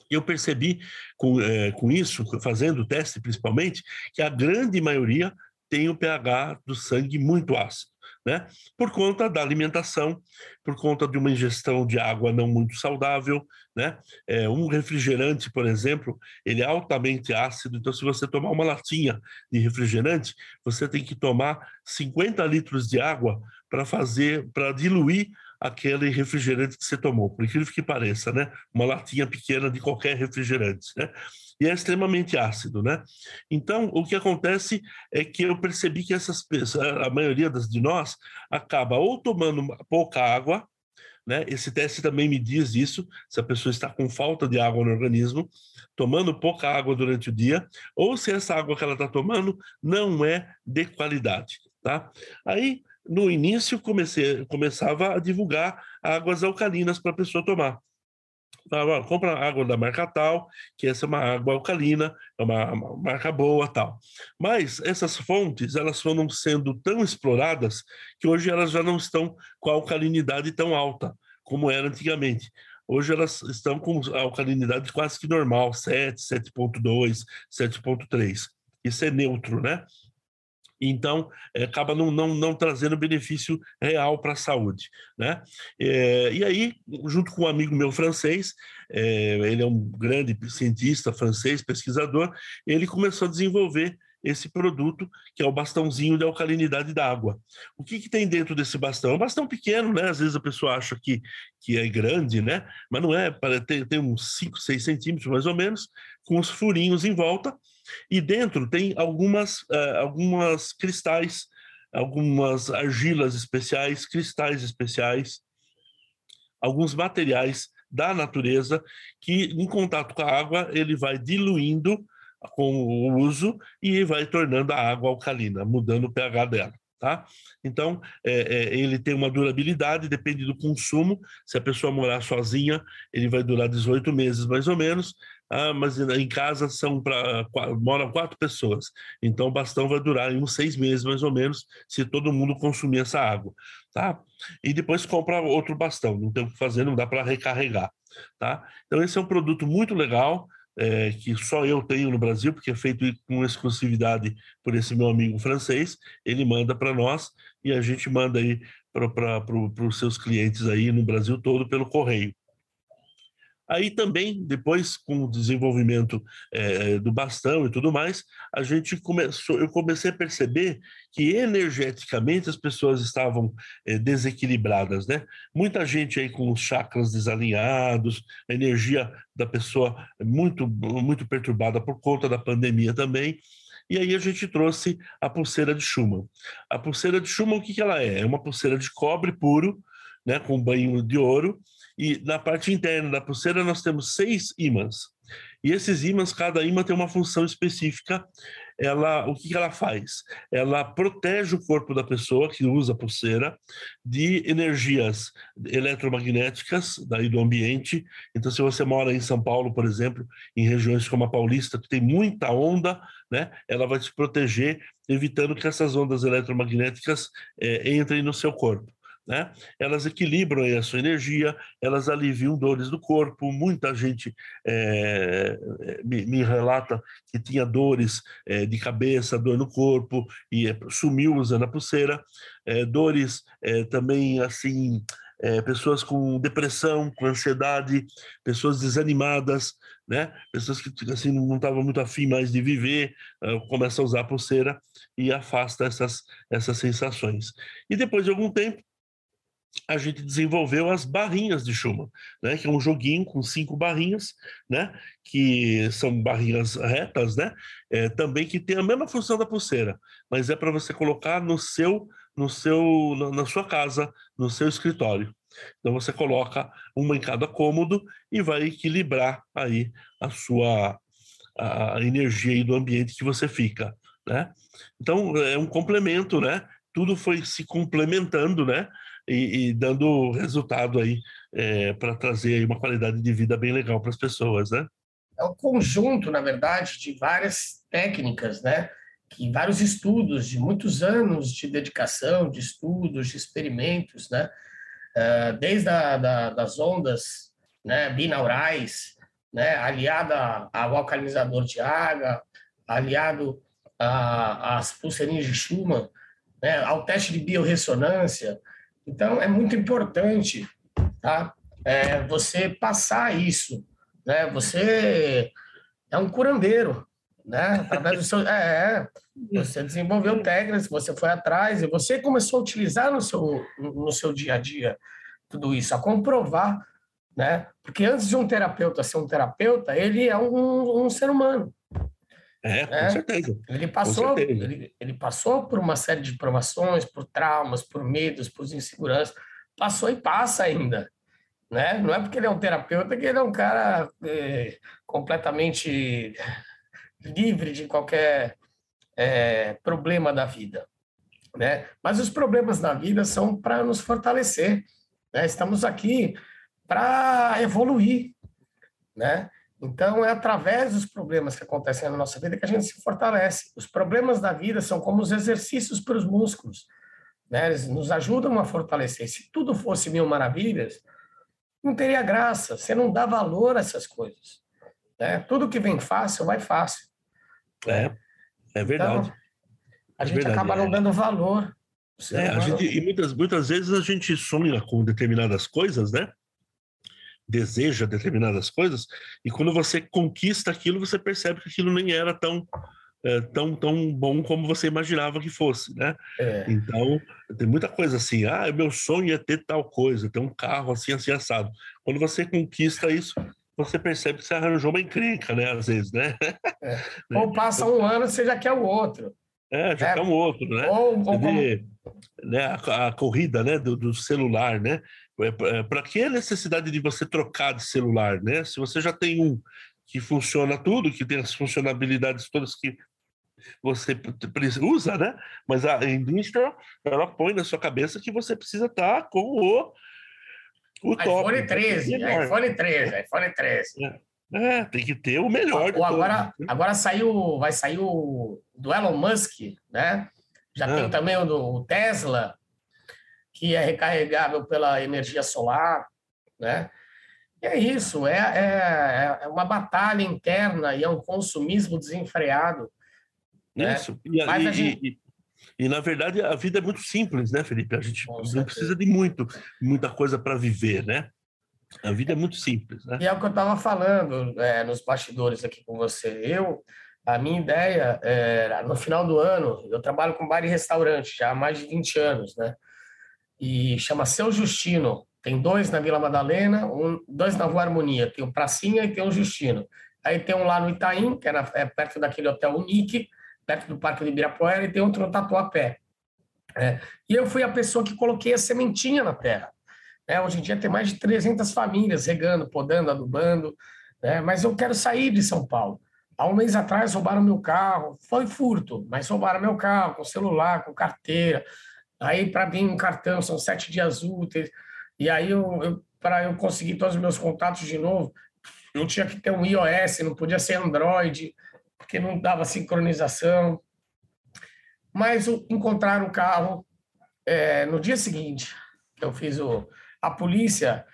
eu percebi com, é, com isso, fazendo o teste principalmente, que a grande maioria tem o pH do sangue muito ácido. Né? Por conta da alimentação, por conta de uma ingestão de água não muito saudável, né? É, um refrigerante, por exemplo, ele é altamente ácido, então se você tomar uma latinha de refrigerante, você tem que tomar 50 litros de água para fazer, para diluir aquele refrigerante que você tomou, por incrível que pareça, né? Uma latinha pequena de qualquer refrigerante, né? E é extremamente ácido, né? Então, o que acontece é que eu percebi que essas pessoas, a maioria das de nós, acaba ou tomando pouca água, né? Esse teste também me diz isso, se a pessoa está com falta de água no organismo, tomando pouca água durante o dia, ou se essa água que ela está tomando não é de qualidade, tá? Aí no início comecei, começava a divulgar águas alcalinas para a pessoa tomar. Compra água da marca tal, que essa é uma água alcalina, é uma, uma, marca boa tal. Mas essas fontes, elas foram sendo tão exploradas que hoje elas já não estão com a alcalinidade tão alta como era antigamente. Hoje elas estão com a alcalinidade quase que normal, 7, 7.2, 7.3. Isso é neutro, né? Então é, acaba não, não, não trazendo benefício real para a saúde. Né? É, e aí, junto com um amigo meu francês, é, ele é um grande cientista francês, pesquisador, ele começou a desenvolver esse produto, que é o bastãozinho de alcalinidade da água. O que, que tem dentro desse bastão? É um bastão pequeno, né? Às vezes a pessoa acha que, que é grande, né? Mas não é, tem, tem uns 5, 6 centímetros mais ou menos, com os furinhos em volta, e dentro tem algumas, uh, algumas cristais, algumas argilas especiais, cristais especiais, alguns materiais da natureza que, em contato com a água, ele vai diluindo com o uso e vai tornando a água alcalina, mudando o pH dela. Tá? Então, é, é, ele tem uma durabilidade, depende do consumo. Se a pessoa morar sozinha, ele vai durar 18 meses mais ou menos. Ah, mas em casa são para moram quatro pessoas, então o bastão vai durar uns seis meses mais ou menos, se todo mundo consumir essa água, tá? E depois compra outro bastão, não tem o que fazer, não dá para recarregar, tá? Então esse é um produto muito legal, é, que só eu tenho no Brasil, porque é feito com exclusividade por esse meu amigo francês, ele manda para nós, e a gente manda aí para os seus clientes aí no Brasil todo pelo correio. Aí também, depois, com o desenvolvimento é, do bastão e tudo mais, a gente começou, eu comecei a perceber que energeticamente as pessoas estavam é, desequilibradas, né? Muita gente aí com os chakras desalinhados, a energia da pessoa muito, muito perturbada por conta da pandemia também. E aí a gente trouxe a pulseira de Schumann. A pulseira de Schumann, o que, que ela é? É uma pulseira de cobre puro, né, com banho de ouro, e na parte interna da pulseira nós temos seis ímãs. E esses ímãs, cada ímã tem uma função específica. Ela, o que, ela faz? Ela protege o corpo da pessoa que usa a pulseira de energias eletromagnéticas daí do ambiente. Então, se você mora em São Paulo, por exemplo, em regiões como a Paulista, que tem muita onda, né? Ela vai te proteger, evitando que essas ondas eletromagnéticas é, entrem no seu corpo né? Elas equilibram a sua energia, elas aliviam dores do corpo. Muita gente é, me, me, relata que tinha dores é, de cabeça, dor no corpo e é, sumiu usando a pulseira. dores também assim. pessoas com depressão, com ansiedade, pessoas desanimadas, né? Pessoas que assim não estavam muito afim mais de viver, começam a usar a pulseira e afasta essas essas sensações. E depois de algum tempo a gente desenvolveu as barrinhas de Schumann, né, que é um joguinho com cinco barrinhas, né, que são barrinhas retas, né, é, também que tem a mesma função da pulseira, mas é para você colocar no seu, no seu, na sua casa, no seu escritório. Então você coloca uma em cada cômodo e vai equilibrar aí a sua a energia do ambiente que você fica, né? Então é um complemento, né? Tudo foi se complementando, né? E, e dando resultado aí é, para trazer aí uma qualidade de vida bem legal para as pessoas, né? É um conjunto, na verdade, de várias técnicas, né? Que vários estudos de muitos anos de dedicação, de estudos, de experimentos, né? Uh, desde a, da, das ondas né, binaurais, né, aliada ao alcalinizador de água, aliado às pulseirinhas de Schumann, né, ao teste de biorressonância, então, é muito importante tá? É, você passar isso. Né? Você é um curandeiro. Né? Através do seu, é, é, você desenvolveu técnicas, você foi atrás e você começou a utilizar no seu, no seu dia a dia tudo isso, a comprovar. Né? Porque antes de um terapeuta ser um terapeuta, ele é um, um ser humano. É, com né? certeza. Ele passou, certeza. Ele, ele, passou por uma série de provações, por traumas, por medos, por inseguranças. Passou e passa ainda. Né? Não é porque ele é um terapeuta que ele é um cara é, completamente livre de qualquer é, problema da vida. Né? Mas os problemas da vida são para nos fortalecer. Né? Estamos aqui para evoluir. Né? Então, é através dos problemas que acontecem na nossa vida que a gente se fortalece. Os problemas da vida são como os exercícios para os músculos. Né? Eles nos ajudam a fortalecer. Se tudo fosse mil maravilhas, não teria graça. Você não dá valor a essas coisas. Né? Tudo que vem fácil, vai fácil. É, é verdade. Então, a é gente verdade, acaba não é. dando valor. É, a gente, e muitas, muitas vezes a gente sonha com determinadas coisas, né? Deseja determinadas coisas, e quando você conquista aquilo, você percebe que aquilo nem era tão é, tão, tão bom como você imaginava que fosse, né? É. Então, tem muita coisa assim, ah, meu sonho é ter tal coisa, ter um carro assim, assim, assado. Quando você conquista isso, você percebe que você arranjou uma encrenca, né? Às vezes, né? É. Ou passa um ano, você já quer o outro. É, já é. quer um outro, né? Ou, ou vê, né, a, a, corrida né, do, do celular, né? É, é, Para que a necessidade de você trocar de celular, né? Se você já tem um que funciona tudo, que tem as funcionalidades todas que você usa, né? Mas a indústria ela põe na sua cabeça que você precisa estar com o o top. iPhone 13, iPhone 13, iPhone 13. É. É, tem que ter o melhor. O, agora, né? agora saiu, vai sair o do Elon Musk, né? Já ah. tem também o do Tesla, que é recarregável pela energia solar, né? E é isso, é, é, é uma batalha interna e é um consumismo desenfreado. Né? Isso. Né? E, Mas a gente... E, na verdade, a vida é muito simples, né, Felipe? A gente não precisa de muito, muita coisa para viver, né? A vida é muito simples, né? E é o que eu estava falando é, nos bastidores aqui com você. Eu, a minha ideia, é, no final do ano, eu trabalho com bar e restaurante já há mais de 20 anos, né? E chama Seu Justino. Tem dois na Vila Madalena, um, dois na Rua Harmonia. Tem o Pracinha e tem o Justino. Aí tem um lá no Itaim, que é, é perto daquele hotel Unique, perto do Parque de Ibirapuera, e tem outro no Tatuapé. É, e eu fui a pessoa que coloquei a sementinha na terra. É, hoje em dia tem mais de 300 famílias regando, podando, adubando, né? mas eu quero sair de São Paulo. Há um mês atrás roubaram meu carro, foi furto, mas roubaram meu carro com celular, com carteira. Aí, para mim, um cartão são sete dias úteis. E aí, eu, eu para eu conseguir todos os meus contatos de novo, não tinha que ter um iOS, não podia ser Android, porque não dava sincronização. Mas encontraram o carro é, no dia seguinte. Eu fiz o. A polícia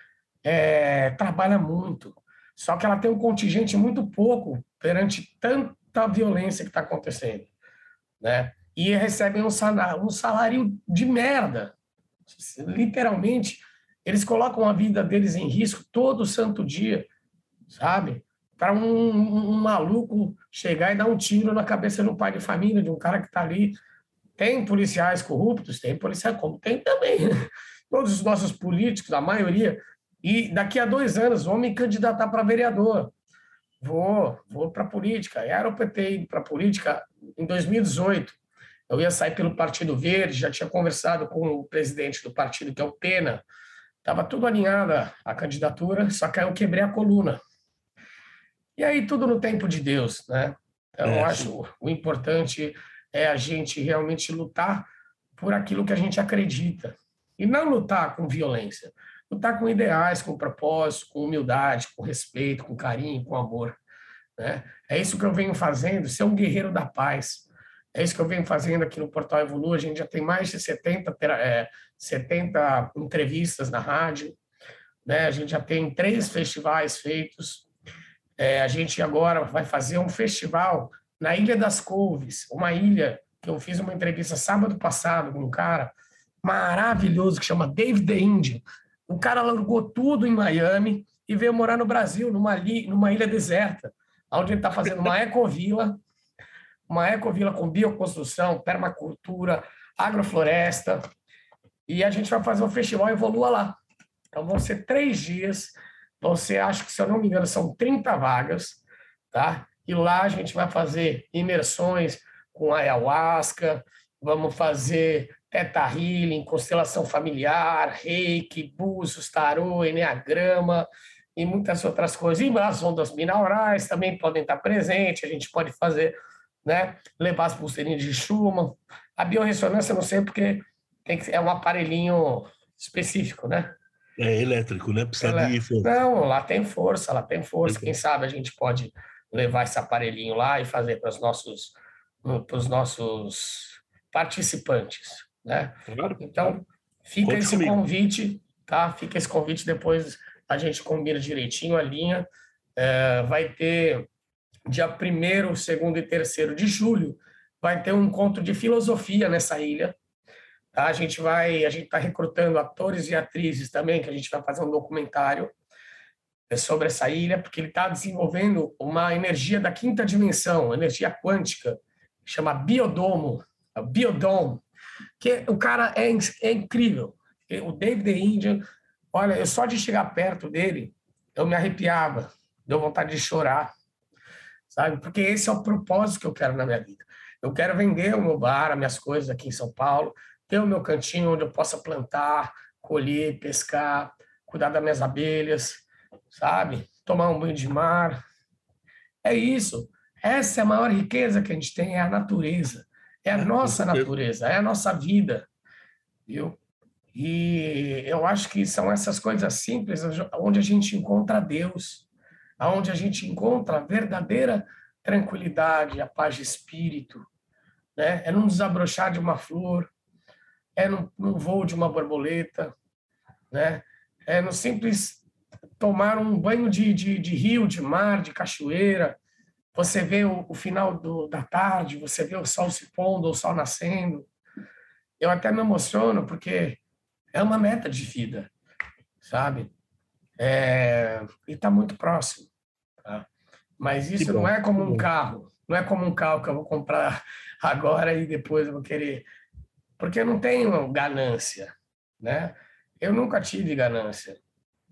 é, trabalha muito, só que ela tem um contingente muito pouco perante tanta violência que está acontecendo, né? E recebem um salário, um salário de merda, literalmente. Eles colocam a vida deles em risco todo santo dia sabe? Para um, um, maluco chegar e dar um tiro na cabeça de um pai de família, de um cara que está ali. Tem policiais corruptos? Tem policiais como tem também. Todos os nossos políticos, a maioria. E daqui a dois anos vão me candidatar para vereador. Vou, vou para a política. Era o PT para a política em 2018. Eu ia sair pelo Partido Verde, já tinha conversado com o presidente do partido, que é o Pena. Estava tudo alinhada a candidatura, só que aí eu quebrei a coluna. E aí tudo no tempo de Deus, né? Então, é. eu acho o importante é a gente realmente lutar por aquilo que a gente acredita e não lutar com violência, lutar com ideais, com propósito, com humildade, com respeito, com carinho, com amor. Né? É isso que eu venho fazendo, ser um guerreiro da paz. É isso que eu venho fazendo aqui no Portal Evolu. A gente já tem mais de 70, é, 70 entrevistas na rádio. Né? A gente já tem três festivais feitos. É, a gente agora vai fazer um festival na Ilha das Couves, uma ilha que eu fiz uma entrevista sábado passado com um cara maravilhoso que chama Dave the Indian. O cara largou tudo em Miami e veio morar no Brasil, numa, li, numa ilha deserta, onde ele está fazendo uma ecovila, uma ecovila com bioconstrução, permacultura, agrofloresta, e a gente vai fazer um festival Evolua lá. Então vão ser três dias você acha que, se eu não me engano, são 30 vagas, tá? E lá a gente vai fazer imersões com ayahuasca, vamos fazer teta healing, constelação familiar, reiki, búzios, tarô, enneagrama e muitas outras coisas. E as ondas binaurais também podem estar presentes, a gente pode fazer, né, levar as pulseirinhas de Schumann. A biorressonância, não sei porque tem que, é um aparelhinho específico, né? É elétrico, né? Precisa de força. Não, lá tem força, lá tem força. Quem sabe a gente pode levar esse aparelhinho lá e fazer para os nossos, nossos participantes, né? Claro. Então, fica Conte esse comigo. convite, tá? Fica esse convite, depois a gente combina direitinho a linha. É, vai ter dia 1 segundo e terceiro de julho, vai ter um encontro de filosofia nessa ilha, Tá? A gente vai, a gente está recrutando atores e atrizes também, que a gente vai fazer um documentário é, sobre essa ilha, porque ele está desenvolvendo uma energia da quinta dimensão, energia quântica, chama biodomo, biodome, que o cara é, é incrível. O David Indian, olha, eu só de chegar perto dele, eu me arrepiava, deu vontade de chorar, sabe? Porque esse é o propósito que eu quero na minha vida. Eu quero vender o meu bar, as minhas coisas aqui em São Paulo, ter o meu cantinho onde eu possa plantar, colher, pescar, cuidar das minhas abelhas, sabe? Tomar um banho de mar. É isso. Essa é a maior riqueza que a gente tem, é a natureza. É a nossa natureza, é a nossa vida. Viu? E eu acho que são essas coisas simples onde a gente encontra Deus, onde a gente encontra a verdadeira tranquilidade, a paz de espírito, né? É não desabrochar de uma flor, é no, no voo de uma borboleta, né? é no simples tomar um banho de, de, de rio, de mar, de cachoeira. Você vê o, o final do, da tarde, você vê o sol se pondo, o sol nascendo. eu até me emociono porque é uma meta de vida, sabe? É, e está muito próximo. Tá? Mas isso não é como um carro, não é como um carro que eu vou comprar agora e depois eu vou querer. Porque eu não tenho ganância, né? Eu nunca tive ganância.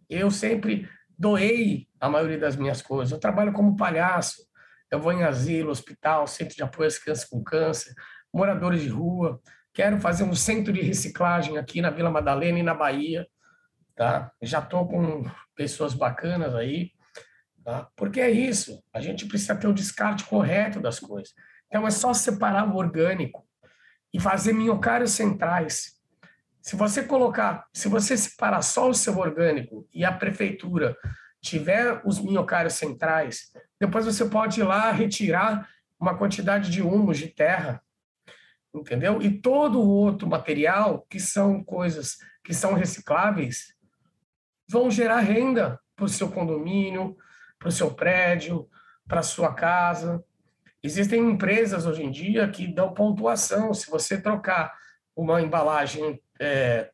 Eu sempre doei a maioria das minhas coisas. Eu trabalho como palhaço. Eu vou em asilo, hospital, centro de apoio às crianças com câncer, moradores de rua. Quero fazer um centro de reciclagem aqui na Vila Madalena e na Bahia. Tá? Já estou com pessoas bacanas aí. Tá? Porque é isso. A gente precisa ter o descarte correto das coisas. Então é só separar o orgânico e fazer minhocários centrais. Se você colocar, se você separar só o seu orgânico e a prefeitura tiver os minhocários centrais, depois você pode ir lá retirar uma quantidade de humus de terra, entendeu? E todo o outro material, que são coisas que são recicláveis, vão gerar renda para o seu condomínio, para o seu prédio, para a sua casa. Existem empresas hoje em dia que dão pontuação. Se você trocar uma embalagem é,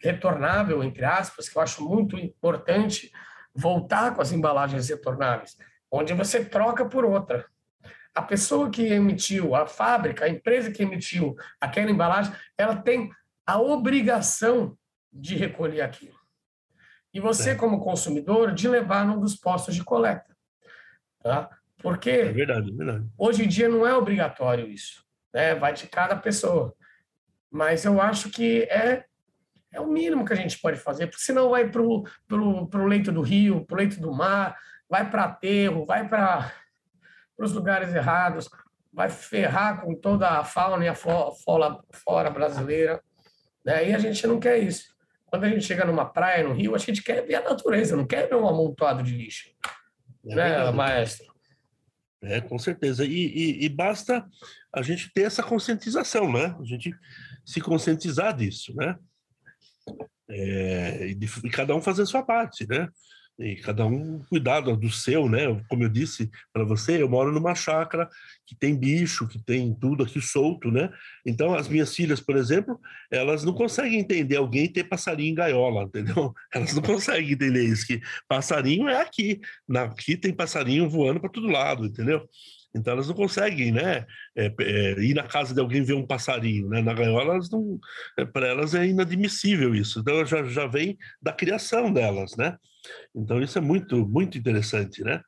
retornável, entre aspas, que eu acho muito importante voltar com as embalagens retornáveis, onde você troca por outra. A pessoa que emitiu, a fábrica, a empresa que emitiu aquela embalagem, ela tem a obrigação de recolher aquilo. E você, é. como consumidor, de levar num dos postos de coleta. Tá? Porque é verdade, é verdade. hoje em dia não é obrigatório isso. Né? Vai de cada pessoa. Mas eu acho que é, é o mínimo que a gente pode fazer, porque senão vai para o leito do rio, para o leito do mar, vai para aterro, vai para os lugares errados, vai ferrar com toda a fauna e a flora, flora brasileira. Né? E a gente não quer isso. Quando a gente chega numa praia, no rio, a gente quer ver a natureza, não quer ver um amontoado de lixo. É né, maestro? É, com certeza. E, e, e, basta a gente ter essa conscientização, né? A gente se conscientizar disso, né? É, e, de, e, cada um fazer a sua parte, né? E cada um cuidado do seu, né? Como eu disse para você, eu moro numa chácara que tem bicho, que tem tudo aqui solto, né? Então, as minhas filhas, por exemplo, elas não conseguem entender alguém ter passarinho em gaiola, entendeu? Elas não conseguem entender isso, que passarinho é aqui. Aqui tem passarinho voando para todo lado, entendeu? Então elas não conseguem, né, é, é, ir na casa de alguém ver um passarinho, né? Na gaiola elas não, é, para elas é inadmissível isso. Então já já vem da criação delas, né? Então isso é muito muito interessante, né?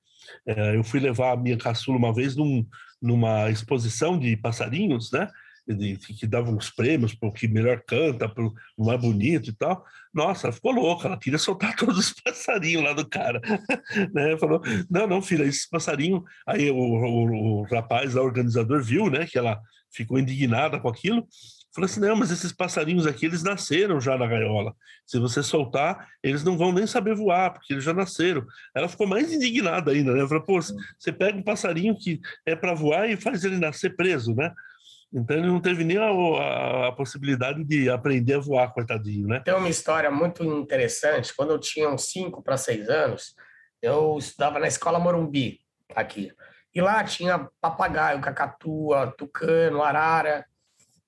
É, eu fui levar a minha caçula uma vez num, numa exposição de passarinhos, né? de, que dava uns prêmios para o que melhor canta, para o mais bonito e tal. Nossa, ficou louca, ela queria soltar todos os passarinhos lá do cara. né? Falou: não, não, filha, esse passarinho. Aí o, o, o rapaz, o organizador, viu né, que ela ficou indignada com aquilo. Falou assim: não, mas esses passarinhos aqui, eles nasceram já na gaiola. Se você soltar, eles não vão nem saber voar, porque eles já nasceram. Ela ficou mais indignada ainda, né? Falou: pô, você pega um passarinho que é para voar e faz ele nascer preso, né? Então ele não teve nem a, a, a, possibilidade de aprender a voar, coitadinho, né? Tem uma história muito interessante. Quando eu tinha uns 5 para 6 anos, eu estudava na escola Morumbi, aqui. E lá tinha papagaio, cacatua, tucano, arara.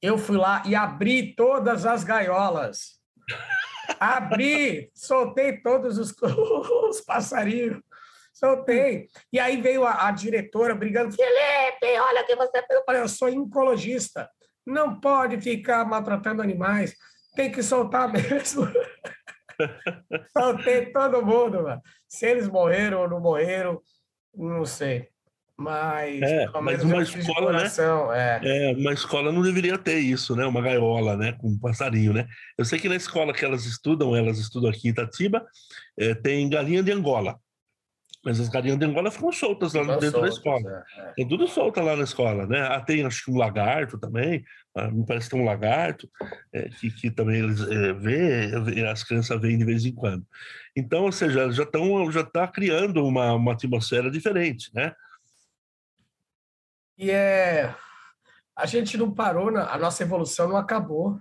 Eu fui lá e abri todas as gaiolas. Abri, soltei todos os, os passarinhos. Soltei. E aí veio a, a diretora brigando: Felipe, olha que você Eu falei: eu sou oncologista. Não pode ficar maltratando animais. Tem que soltar mesmo. Soltei todo mundo, mano. Se eles morreram ou não morreram, não sei. Mas, é, mas uma escola, né? É. é. uma escola não deveria ter isso, né? Uma gaiola, né? Com um passarinho, né? Eu sei que na escola que elas estudam, elas estudam aqui em Itatiba, é, tem galinha de Angola. Mas as galinhas de Angola ficam soltas lá dentro soltas, da escola. É, é. Tem tudo solta lá na escola, né? Ah, tem acho que um lagarto também, ah, me parece que tem um lagarto, é, que, que também eles é, vê, as crianças veem de vez em quando. Então, ou seja, já estão já tá criando uma, uma atmosfera diferente, né? E é. A gente não parou, a nossa evolução não acabou.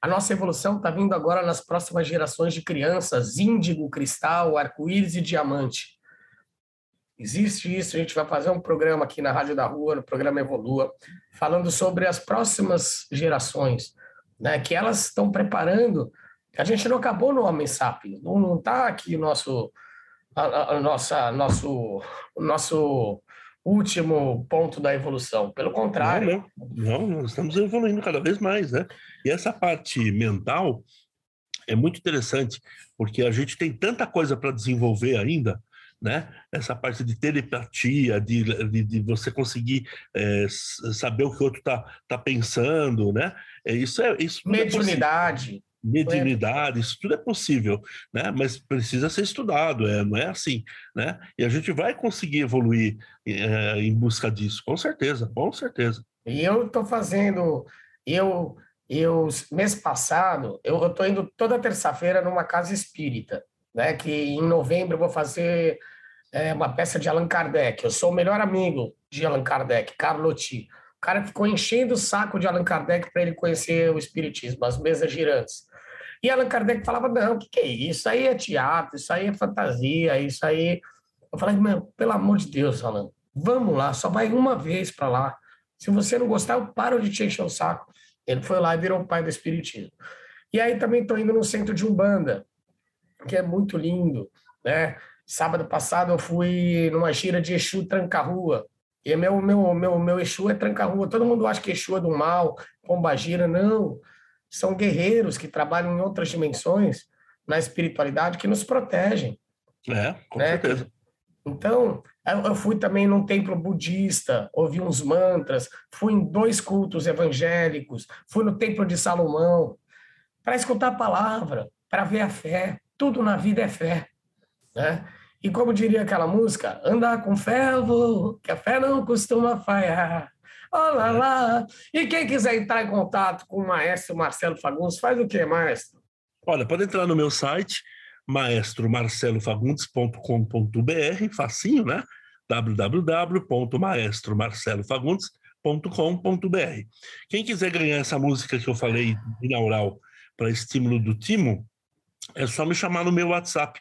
A nossa evolução está vindo agora nas próximas gerações de crianças, índigo, cristal, arco-íris e diamante. Existe isso, a gente vai fazer um programa aqui na Rádio da Rua, no programa Evolua, falando sobre as próximas gerações, né, que elas estão preparando. A gente não acabou no Homem Sapiens, não está aqui o nosso, a, a, nossa, nosso, nosso último ponto da evolução. Pelo contrário. Não, não, não, nós estamos evoluindo cada vez mais, né? E essa parte mental é muito interessante, porque a gente tem tanta coisa para desenvolver ainda, né? Essa parte de telepatia, de, de, de você conseguir é, saber o que o outro está tá pensando, né? É, isso é isso é mediunidade. Mediunidade, isso tudo é possível, né? Mas precisa ser estudado, é, não é assim, né? E a gente vai conseguir evoluir é, em busca disso, com certeza, com certeza. E eu estou fazendo, eu, eu mês passado, eu estou indo toda terça-feira numa casa espírita, né? Que em novembro eu vou fazer é, uma peça de Allan Kardec. Eu sou o melhor amigo de Allan Kardec, Carlotti. O cara ficou enchendo o saco de Allan Kardec para ele conhecer o Espiritismo, as mesas girantes. E Allan Kardec falava: não, o que, que é isso? Isso aí é teatro, isso aí é fantasia, isso aí. Eu falei: meu, pelo amor de Deus, Allan, vamos lá, só vai uma vez para lá. Se você não gostar, eu paro de te encher o saco. Ele foi lá e virou o pai do Espiritismo. E aí também estou indo no centro de Umbanda, que é muito lindo, né? Sábado passado eu fui numa gira de Exu Tranca-Rua. E meu, meu, meu, meu Exu é Tranca-Rua. Todo mundo acha que Exu é do mal, Pombagira. Não. São guerreiros que trabalham em outras dimensões na espiritualidade que nos protegem. É, com né? certeza. Então, eu fui também num templo budista, ouvi uns mantras, fui em dois cultos evangélicos, fui no templo de Salomão, para escutar a palavra, para ver a fé. Tudo na vida é fé. Né? E como diria aquela música, andar com fé eu vou, que a fé não costuma falhar. Olá lá. E quem quiser entrar em contato com o maestro Marcelo Fagundes, faz o que, maestro? Olha, pode entrar no meu site, maestromarcelofagundes.com.br, facinho, né? www.maestromarcelofagundes.com.br. Quem quiser ganhar essa música que eu falei binaural para estímulo do Timo, é só me chamar no meu WhatsApp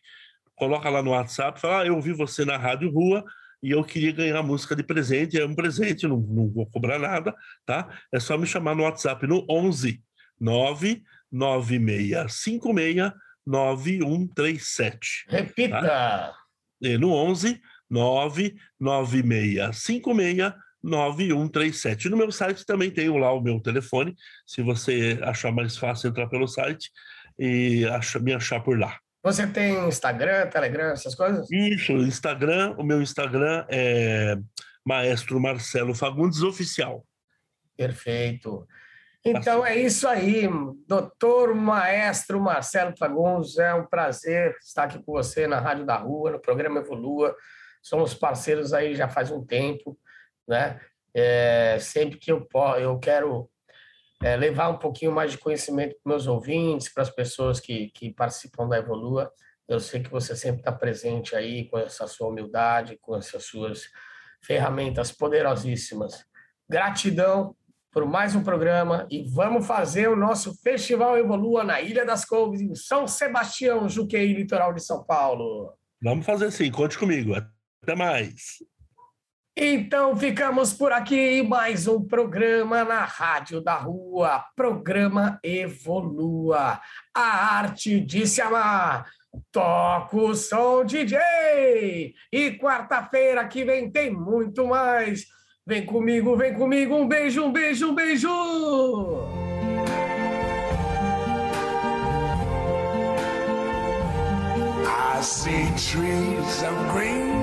coloca lá no WhatsApp, fala, ah, eu ouvi você na Rádio Rua e eu queria ganhar a música de presente, é um presente, não, não vou cobrar nada, tá? É só me chamar no WhatsApp no 11 99656 9137. Repita! Tá? E no 11 99656 9137. No meu site também tenho lá o meu telefone, se você achar mais fácil entrar pelo site e achar, me achar por lá. Você tem Instagram, Telegram, essas coisas? Isso, Instagram, o meu Instagram é Maestro Marcelo Fagundes Oficial. Perfeito. Então é isso aí, doutor Maestro Marcelo Fagundes, é um prazer estar aqui com você na Rádio da Rua, no programa Evolua. Somos parceiros aí já faz um tempo, né? É, sempre que eu, eu quero é, levar um pouquinho mais de conhecimento para meus ouvintes, para as pessoas que, que participam da Evolua. Eu sei que você sempre está presente aí com essa sua humildade, com essas suas ferramentas poderosíssimas. Gratidão por mais um programa e vamos fazer o nosso Festival Evolua na Ilha das Couves, em São Sebastião, Juqueí, litoral de São Paulo. Vamos fazer sim, conte comigo. Até mais. Então ficamos por aqui mais um programa na Rádio da Rua, programa Evolua, a arte de se amar. Toca o som, DJ! E quarta-feira que vem tem muito mais. Vem comigo, vem comigo, um beijo, um beijo, um beijo! I see trees of green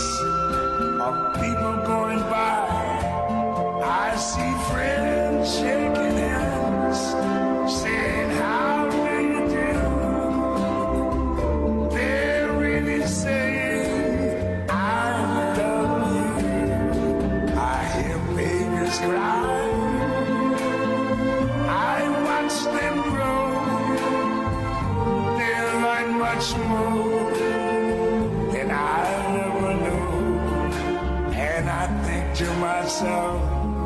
of people going by. I see friends shaking hands, saying. to myself.